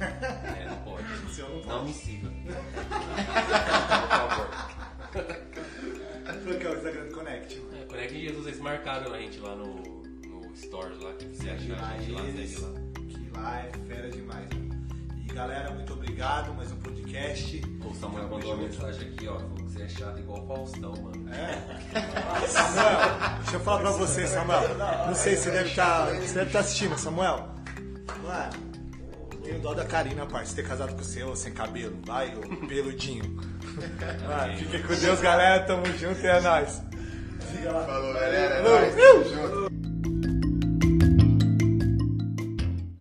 É, não pode. O seu não Não pode. me siga. Qual que é o Instagram do Connect, mano? É, Conecta em Jesus, eles marcaram a gente lá no, no Stories lá, que você achar lá a gente lá, segue lá. que lá é fera demais. mano. E galera, muito obrigado. Mais um podcast. O Samuel mandou uma mensagem aqui, ó, falou que você é chato igual o Faustão, mano. É. Samuel, deixa eu falar pra você, Samuel. Não sei se você deve estar. Você deve estar assistindo, Samuel. Mano, tenho dó da Karina, parça, ter casado com o seu, sem cabelo. Vai, ô peludinho. Mano, fiquem com Deus, galera. Tamo junto e é nóis. Siga lá. Falou, galera. É nóis, tamo junto.